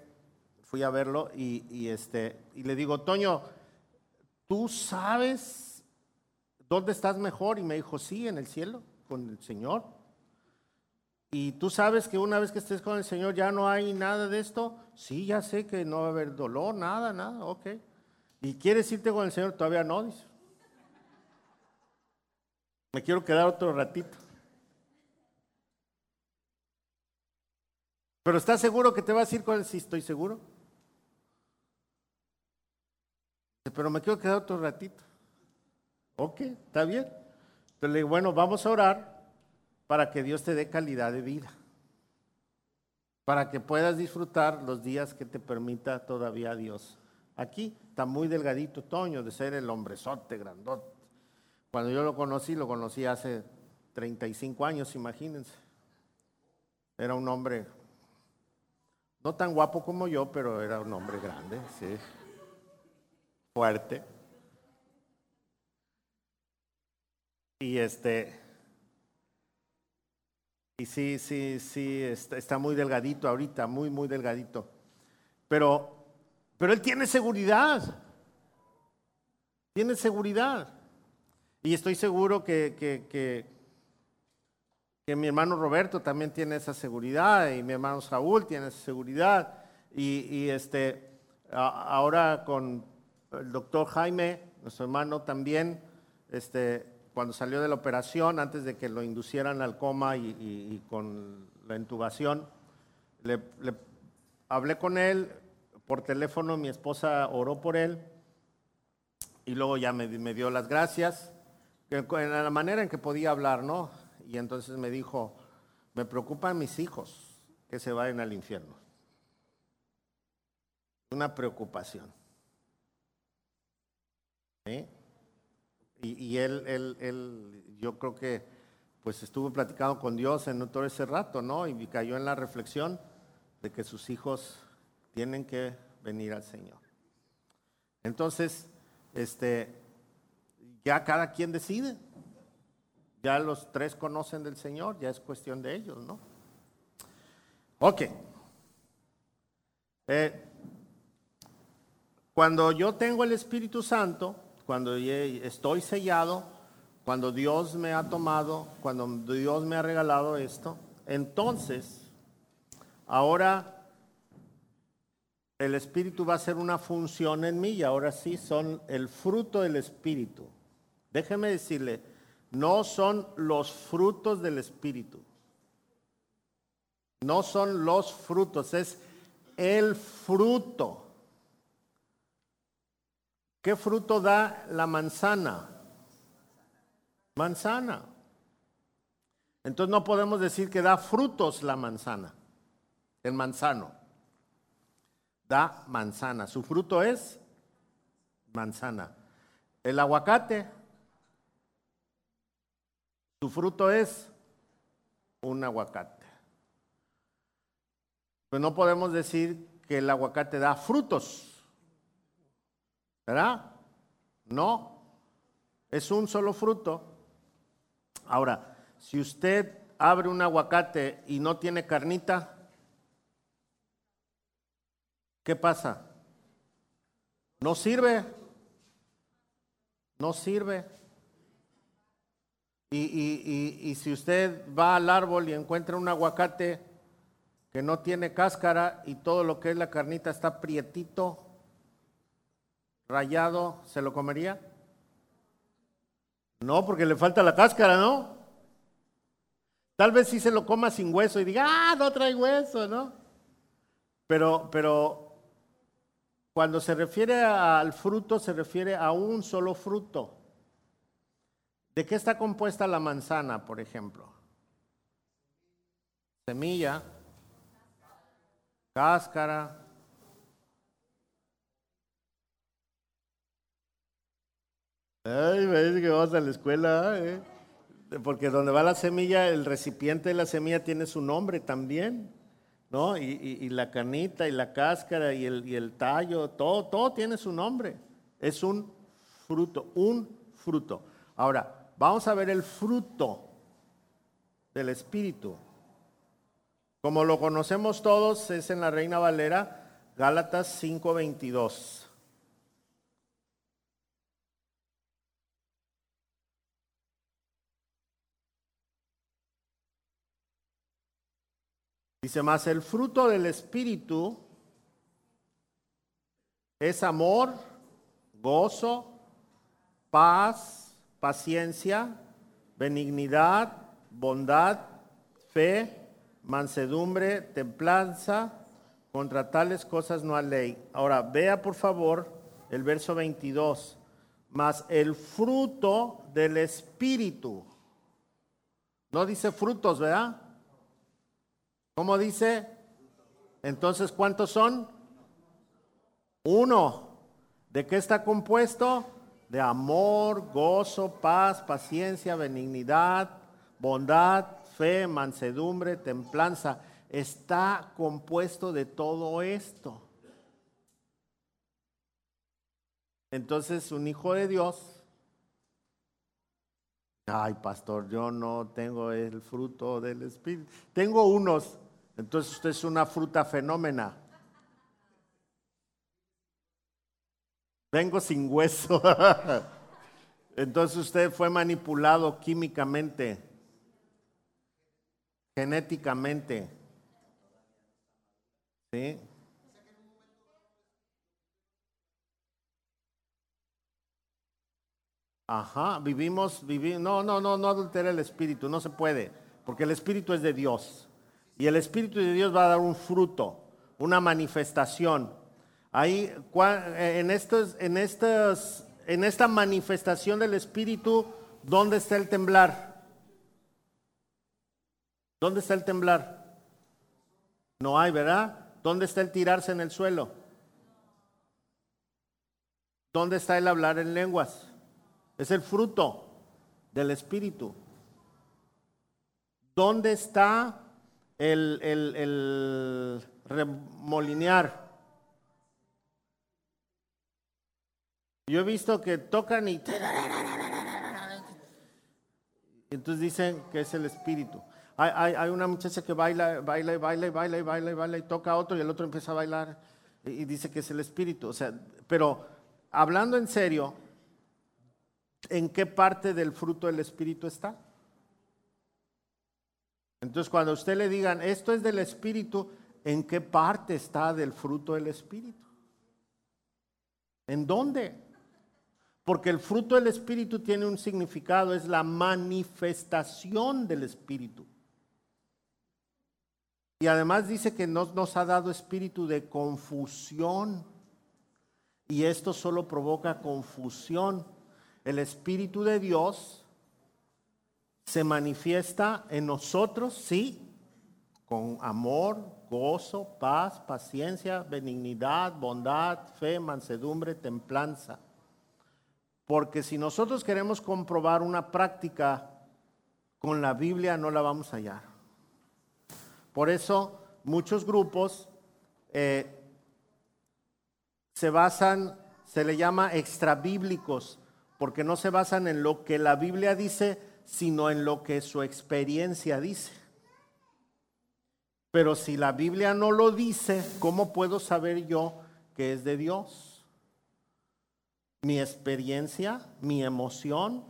fui a verlo y, este, y le digo, Toño, ¿tú sabes dónde estás mejor? Y me dijo, sí, en el cielo, con el Señor. ¿Y tú sabes que una vez que estés con el Señor ya no hay nada de esto? Sí, ya sé que no va a haber dolor, nada, nada, ok. ¿Y quieres irte con el Señor? Todavía no, dice. Me quiero quedar otro ratito. Pero ¿estás seguro que te vas a ir con él? Sí, estoy seguro. Pero me quiero quedar otro ratito. Ok, está bien. Entonces le digo, bueno, vamos a orar para que Dios te dé calidad de vida, para que puedas disfrutar los días que te permita todavía Dios. Aquí está muy delgadito Toño de ser el hombrezote grandote. Cuando yo lo conocí, lo conocí hace 35 años, imagínense. Era un hombre, no tan guapo como yo, pero era un hombre grande, sí, fuerte. Y este, y sí, sí, sí, está, muy delgadito ahorita, muy, muy delgadito. Pero, pero él tiene seguridad. Tiene seguridad. Y estoy seguro que, que, mi hermano Roberto también tiene esa seguridad y mi hermano Saúl tiene esa seguridad. Y, este, ahora con el doctor Jaime, nuestro hermano también, este, cuando salió de la operación, antes de que lo inducieran al coma y, con la intubación, le, hablé con él por teléfono, mi esposa oró por él y luego ya me, dio las gracias, en la manera en que podía hablar, ¿no? Y entonces me dijo, me preocupan mis hijos que se vayan al infierno. Una preocupación. ¿Sí? Y, él, él, él, yo creo que pues estuvo platicando con Dios en todo ese rato, ¿no? Y cayó en la reflexión de que sus hijos tienen que venir al Señor. Entonces, este, ya cada quien decide. Ya los tres conocen del Señor, ya es cuestión de ellos, ¿no? Ok. Eh, cuando yo tengo el Espíritu Santo, cuando estoy sellado, cuando Dios me ha tomado, cuando Dios me ha regalado esto, entonces, ahora el Espíritu va a hacer una función en mí y ahora sí son el fruto del Espíritu. Déjeme decirle, no son los frutos del Espíritu. No son los frutos, es el fruto. ¿Qué fruto da la manzana? Manzana. Entonces no podemos decir que da frutos la manzana, el manzano. Da manzana. Su fruto es manzana. El aguacate, su fruto es un aguacate. Pues no podemos decir que el aguacate da frutos. ¿Verdad? No. Es un solo fruto. Ahora, si usted abre un aguacate y no tiene carnita, ¿qué pasa? No sirve. No sirve. Y, si usted va al árbol y encuentra un aguacate que no tiene cáscara y todo lo que es la carnita está prietito, rayado, ¿se lo comería? No, porque le falta la cáscara, ¿no? Tal vez sí se lo coma sin hueso y diga, ah, no trae hueso, ¿no? Pero, pero cuando se refiere al fruto, se refiere a un solo fruto. ¿De qué está compuesta la manzana, por ejemplo? Semilla, cáscara. Ay, me dice que vamos a la escuela, ¿eh? porque donde va la semilla, el recipiente de la semilla tiene su nombre también, ¿no? Y, la canita y la cáscara y el, y el tallo, todo, todo tiene su nombre. Es un fruto, un fruto. Ahora, Vamos a ver el fruto del Espíritu. Como lo conocemos todos, es en la Reina Valera, Gálatas 5:22. Dice más, el fruto del Espíritu es amor, gozo, paz, paciencia, benignidad, bondad, fe, mansedumbre, templanza. Contra tales cosas no hay ley. Ahora, vea por favor el verso 22. Más el fruto del Espíritu. No dice frutos, ¿verdad? ¿Cómo dice? Entonces, ¿cuántos son? Uno. ¿De qué está compuesto? de amor, gozo, paz, paciencia, benignidad, bondad, fe, mansedumbre, templanza. Está compuesto de todo esto. Entonces, un hijo de Dios, ay pastor, yo no tengo el fruto del Espíritu. Tengo unos, entonces usted es una fruta fenómena. Vengo sin hueso. Entonces usted fue manipulado químicamente, genéticamente. ¿Sí? Ajá, vivimos, vivimos, no, no, no, no adultera el espíritu, no se puede, porque el espíritu es de Dios. Y el espíritu de Dios va a dar un fruto, una manifestación. Ahí, en, estos, en, estos, en esta manifestación del Espíritu, ¿dónde está el temblar? ¿Dónde está el temblar? No hay, ¿verdad? ¿Dónde está el tirarse en el suelo? ¿Dónde está el hablar en lenguas? Es el fruto del Espíritu. ¿Dónde está el, el, el remolinear? Yo he visto que tocan y... Entonces dicen que es el espíritu. Hay, una muchacha que baila, baila, baila, baila, baila, baila y toca a otro y el otro empieza a bailar y dice que es el espíritu. O sea, pero hablando en serio, ¿en qué parte del fruto del espíritu está? Entonces, cuando usted le digan, esto es del espíritu, ¿en qué parte está del fruto del espíritu? ¿En dónde? Porque el fruto del Espíritu tiene un significado, es la manifestación del Espíritu. Y además dice que no nos ha dado espíritu de confusión. Y esto solo provoca confusión. El Espíritu de Dios se manifiesta en nosotros, sí, con amor, gozo, paz, paciencia, benignidad, bondad, fe, mansedumbre, templanza. Porque si nosotros queremos comprobar una práctica con la Biblia, no la vamos a hallar. Por eso muchos grupos eh, se basan, se le llama extrabíblicos, porque no se basan en lo que la Biblia dice, sino en lo que su experiencia dice. Pero si la Biblia no lo dice, ¿cómo puedo saber yo que es de Dios? Mi experiencia, mi emoción.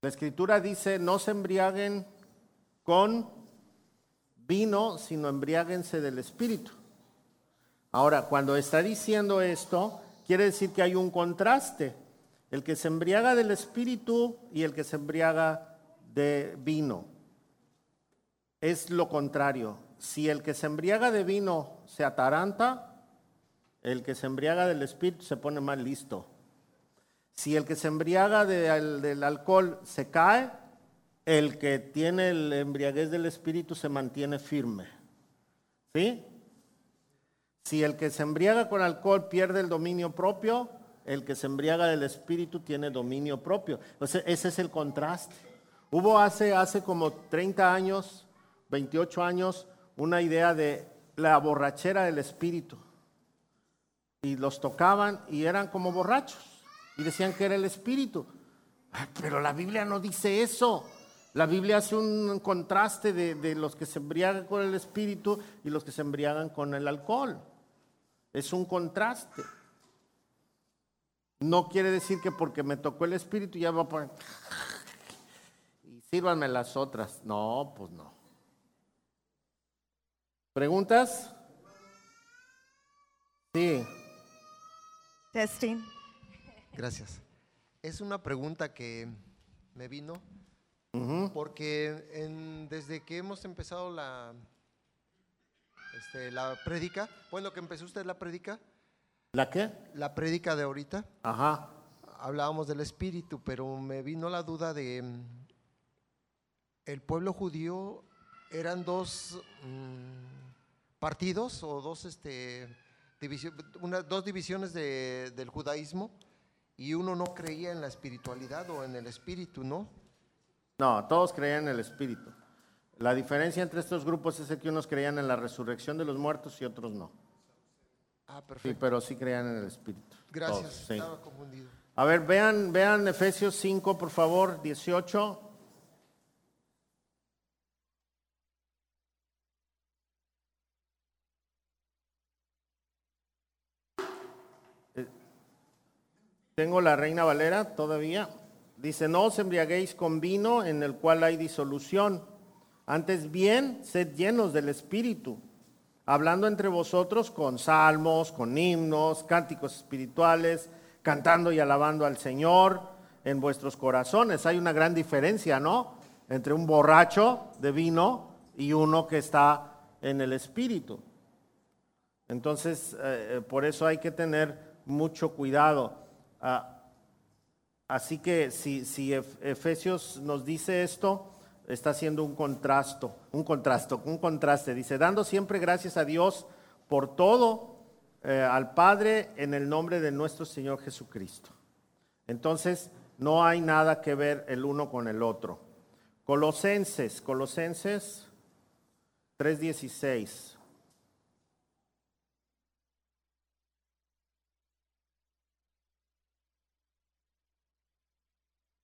La escritura dice, no se embriaguen con vino, sino embriáguense del Espíritu. Ahora, cuando está diciendo esto, quiere decir que hay un contraste. El que se embriaga del Espíritu y el que se embriaga de vino. Es lo contrario. Si el que se embriaga de vino se ataranta, el que se embriaga del Espíritu se pone más listo. Si el que se embriaga del alcohol se cae, el que tiene el embriaguez del espíritu se mantiene firme. ¿Sí? Si el que se embriaga con alcohol pierde el dominio propio, el que se embriaga del espíritu tiene dominio propio. Ese es el contraste. Hubo hace, hace como 30 años, 28 años, una idea de la borrachera del espíritu. Y los tocaban y eran como borrachos. Y decían que era el espíritu. Pero la Biblia no dice eso. La Biblia hace un contraste de, los que se embriagan con el espíritu y los que se embriagan con el alcohol. Es un contraste. No quiere decir que porque me tocó el espíritu ya va a poner... Y sírvanme las otras. No, pues no. ¿Preguntas? Sí. Testing. Gracias. Es una pregunta que me vino porque desde que hemos empezado la, este, la prédica, bueno, que empezó usted la prédica. ¿La qué? La prédica de ahorita. Ajá. Hablábamos del espíritu, pero me vino la duda de el pueblo judío eran dos mm, partidos o dos este dos divisiones del judaísmo y uno no creía en la espiritualidad o en el espíritu, ¿no? No, todos creían en el Espíritu. La diferencia entre estos grupos es que unos creían en la resurrección de los muertos y otros no. Ah, perfecto. Sí, pero sí creían en el Espíritu. Gracias, estaba confundido. A ver, vean, vean Efesios 5, por favor, 18. Eh, tengo la Reina Valera todavía. Dice, no os embriaguéis con vino en el cual hay disolución. Antes bien, sed llenos del Espíritu, hablando entre vosotros con salmos, con himnos, cánticos espirituales, cantando y alabando al Señor en vuestros corazones. Hay una gran diferencia, ¿no? Entre un borracho de vino y uno que está en el Espíritu. Entonces, eh, por eso hay que tener mucho cuidado. Ah, Así que si, Efesios nos dice esto, está haciendo un contraste, un contraste, un contraste. Dice, dando siempre gracias a Dios por todo, eh, al Padre, en el nombre de nuestro Señor Jesucristo. Entonces, no hay nada que ver el uno con el otro. Colosenses, Colosenses 3:16.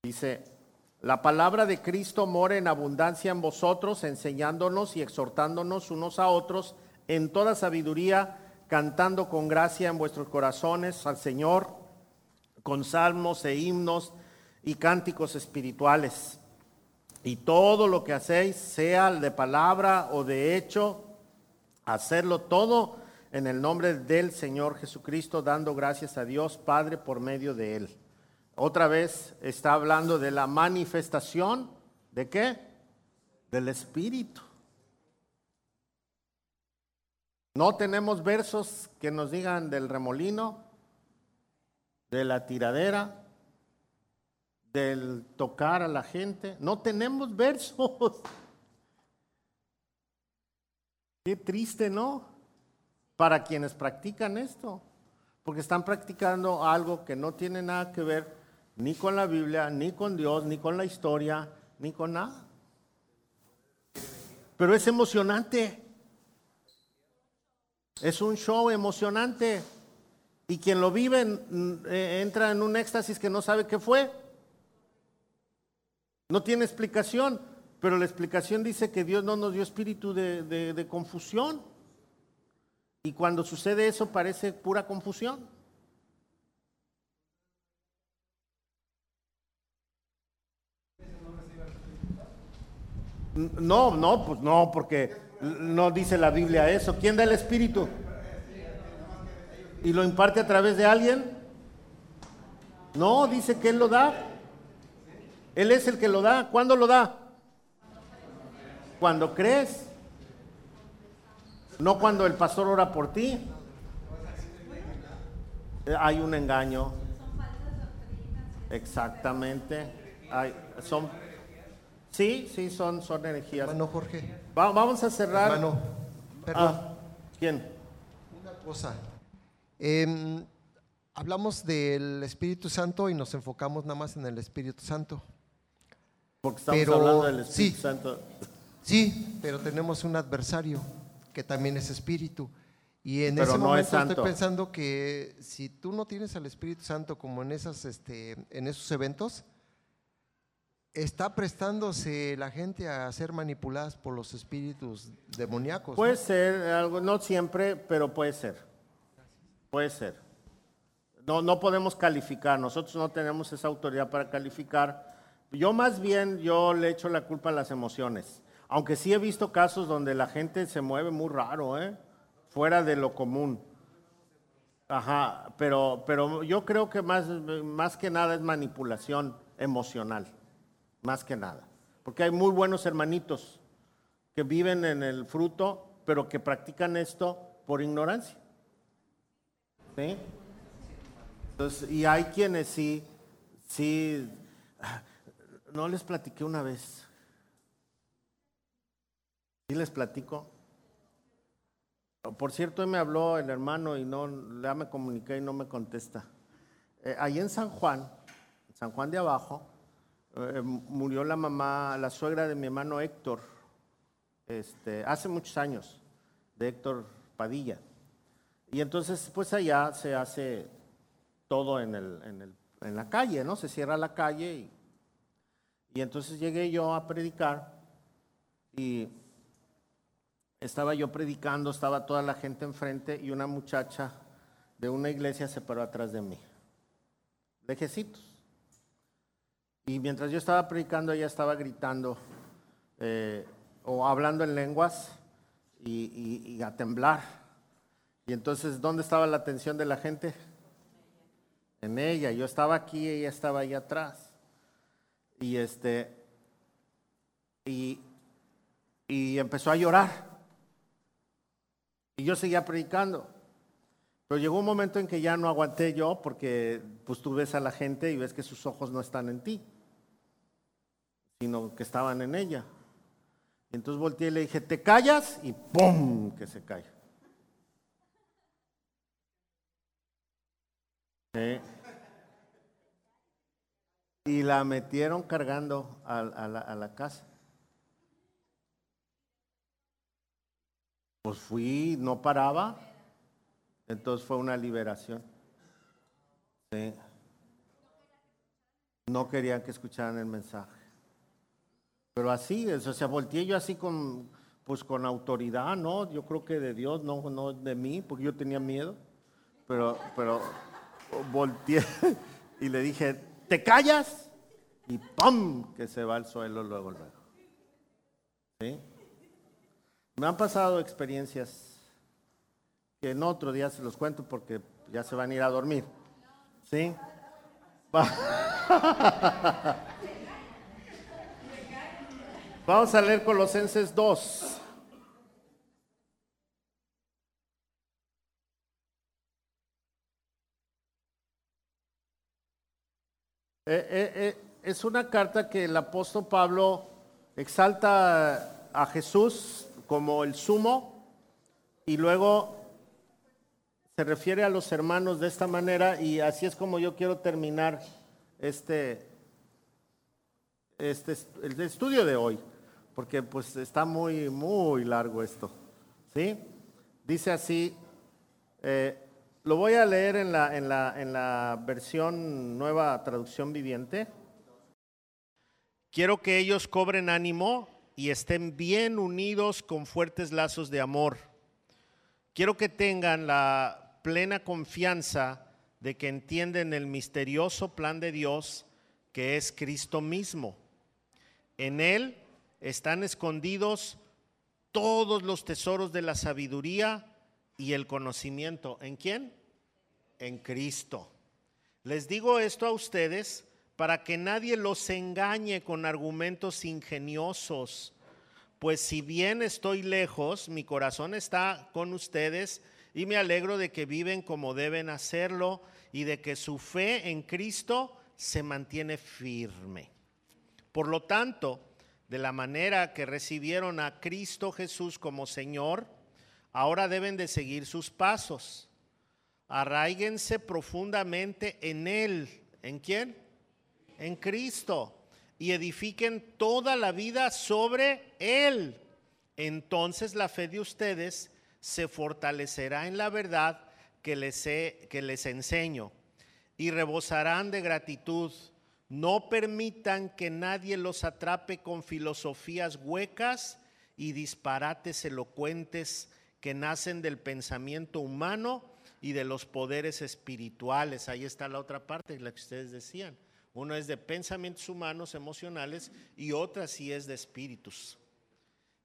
Dice, la palabra de Cristo mora en abundancia en vosotros, enseñándonos y exhortándonos unos a otros en toda sabiduría, cantando con gracia en vuestros corazones al Señor, con salmos e himnos y cánticos espirituales. Y todo lo que hacéis, sea de palabra o de hecho, hacerlo todo en el nombre del Señor Jesucristo, dando gracias a Dios Padre por medio de Él. Otra vez está hablando de la manifestación de qué? Del Espíritu. No tenemos versos que nos digan del remolino, de la tiradera, del tocar a la gente. No tenemos versos. Qué triste, ¿no? Para quienes practican esto, porque están practicando algo que no tiene nada que ver ni con la Biblia, ni con Dios, ni con la historia, ni con nada. Pero es emocionante. Es un show emocionante. Y quien lo vive eh, entra en un éxtasis que no sabe qué fue. No tiene explicación, pero la explicación dice que Dios no nos dio espíritu de confusión. Y cuando sucede eso parece pura confusión. No, no, pues no, porque no dice la Biblia eso. ¿Quién da el espíritu? ¿Y lo imparte a través de alguien? No, dice que Él lo da. Él es el que lo da. ¿Cuándo lo da? Cuando crees. No cuando el pastor ora por ti. Hay un engaño. Exactamente. Son, sí, sí, son, son energías. Hermano Jorge, Va- vamos a cerrar. hermano, perdón, Ah, ¿Quién? una cosa. Em, hablamos del Espíritu Santo y nos enfocamos nada más en el Espíritu Santo. Porque estamos Pero, hablando del Espíritu sí. Santo. Sí, pero tenemos un adversario que también es espíritu. Y en Pero ese no es momento santo. estoy pensando que si tú no tienes al Espíritu Santo como en esas, este, en esos eventos, está prestándose la gente a ser manipuladas por los espíritus demoníacos. Puede ser, algo, no siempre, pero puede ser. Puede ser. No, no podemos calificar, nosotros no tenemos esa autoridad para calificar. Yo más bien, yo le echo la culpa a las emociones. Aunque sí he visto casos donde la gente se mueve muy raro, ¿eh? fuera de lo común. Ajá, pero, pero yo creo que más, más que nada es manipulación emocional, más que nada. Porque hay muy buenos hermanitos que viven en el fruto, pero que practican esto por ignorancia. ¿Sí? Entonces, y hay quienes sí, sí, no les platiqué una vez. Sí les platico. Por cierto, hoy me habló el hermano y no, ya me comuniqué y no me contesta. Eh, ahí en San Juan, San Juan de Abajo, eh, murió la mamá, la suegra de mi hermano Héctor, este, hace muchos años, de Héctor Padilla. Y entonces, pues allá se hace todo en, el, en, el- en la calle, ¿no? Se cierra la calle y, y entonces llegué yo a predicar y estaba yo predicando, estaba toda la gente enfrente y una muchacha de una iglesia se paró atrás de mí, lejecitos. Y mientras yo estaba predicando, ella estaba gritando eh, o hablando en lenguas y, a temblar. Y entonces, ¿dónde estaba la atención de la gente? En ella. Yo estaba aquí, ella estaba ahí atrás. Y este, y, y empezó a llorar. Y yo seguía predicando. Pero llegó un momento en que ya no aguanté yo porque pues tú ves a la gente y ves que sus ojos no están en ti, sino que estaban en ella. Entonces volteé y le dije, ¿te callas? Y ¡pum! que se. Sí. Y la metieron cargando a, la, casa. Pues fui, no paraba. Entonces fue una liberación. No querían que escucharan el mensaje. Pero así, o sea, volteé yo así con, pues con autoridad, ¿no? Yo creo que de Dios, no, no de mí, porque yo tenía miedo. Pero, pero volteé y le dije, ¿te callas? Y ¡pum! que se va al suelo luego, luego. ¿Sí? Me han pasado experiencias que en otro día se los cuento porque ya se van a ir a dormir. ¿Sí? Va- Vamos a leer Colosenses 2. Eh, eh, eh, es una carta que el apóstol Pablo exalta a Jesús como el sumo y luego se refiere a los hermanos de esta manera y así es como yo quiero terminar este, este el estudio de hoy, porque pues está muy, muy largo esto. ¿sí? Dice así, eh, lo voy a leer en la, en, la, en la versión nueva traducción viviente. Quiero que ellos cobren ánimo y estén bien unidos con fuertes lazos de amor. Quiero que tengan la plena confianza de que entienden el misterioso plan de Dios que es Cristo mismo. En Él están escondidos todos los tesoros de la sabiduría y el conocimiento. ¿En quién? En Cristo. Les digo esto a ustedes para que nadie los engañe con argumentos ingeniosos, pues si bien estoy lejos, mi corazón está con ustedes y me alegro de que viven como deben hacerlo y de que su fe en Cristo se mantiene firme. Por lo tanto, de la manera que recibieron a Cristo Jesús como Señor, ahora deben de seguir sus pasos. Arraíguense profundamente en Él. ¿En quién? En Cristo. Y edifiquen toda la vida sobre Él. Entonces la fe de ustedes se fortalecerá en la verdad que les, que les enseño y rebosarán de gratitud. No permitan que nadie los atrape con filosofías huecas y disparates elocuentes que nacen del pensamiento humano y de los poderes espirituales. Ahí está la otra parte, la que ustedes decían. Uno es de pensamientos humanos, emocionales, y otra sí es de espíritus.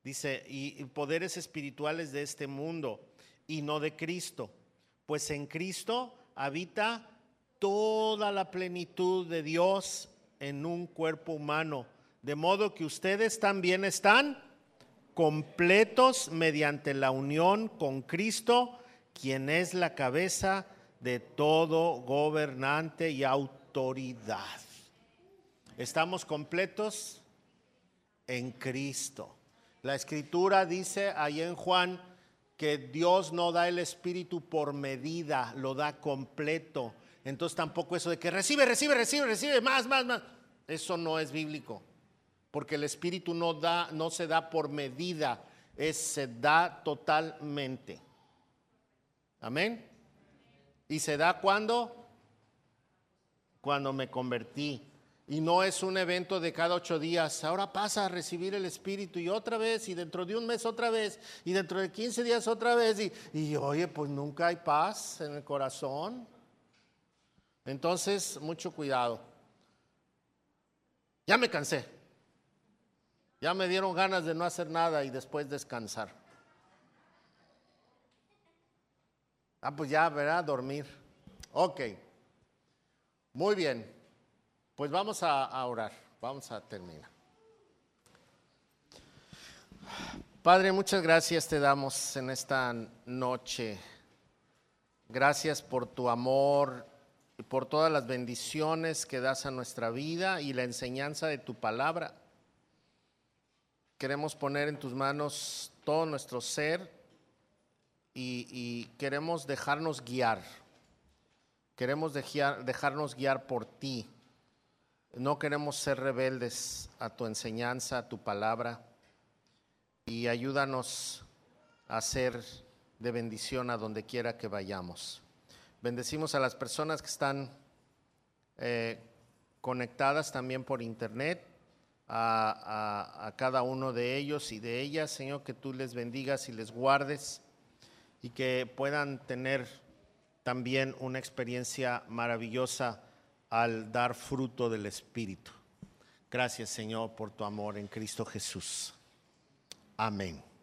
Dice, y poderes espirituales de este mundo y no de Cristo. Pues en Cristo habita toda la plenitud de Dios en un cuerpo humano. De modo que ustedes también están completos mediante la unión con Cristo, quien es la cabeza de todo gobernante y autoridad. Estamos completos en Cristo. La escritura dice ahí en Juan que Dios no da el espíritu por medida, lo da completo. Entonces tampoco eso de que recibe, recibe, recibe, recibe, más, más, más. Eso no es bíblico. Porque el espíritu no da, no se da por medida, es, se da totalmente. Amén. ¿Y se da cuando? Cuando me convertí. Y no es un evento de cada ocho días. Ahora pasa a recibir el Espíritu y otra vez, y dentro de un mes otra vez, y dentro de 15 días otra vez. Y, y oye, pues nunca hay paz en el corazón. Entonces, mucho cuidado. Ya me cansé. Ya me dieron ganas de no hacer nada y después descansar. Ah, pues ya, ¿verdad? Dormir. Ok. Muy bien. Pues vamos a, orar, vamos a terminar. Padre, muchas gracias te damos en esta noche. Gracias por tu amor por todas las bendiciones que das a nuestra vida y la enseñanza de tu palabra. Queremos poner en tus manos todo nuestro ser y, queremos dejarnos guiar. Queremos dejarnos guiar por ti no queremos ser rebeldes a tu enseñanza, a tu palabra, y ayúdanos a ser de bendición a donde quiera que vayamos. Bendecimos a las personas que están eh, conectadas también por internet, a, a cada uno de ellos y de ellas, Señor, que tú les bendigas y les guardes y que puedan tener también una experiencia maravillosa al dar fruto del Espíritu. Gracias Señor por tu amor en Cristo Jesús. Amén.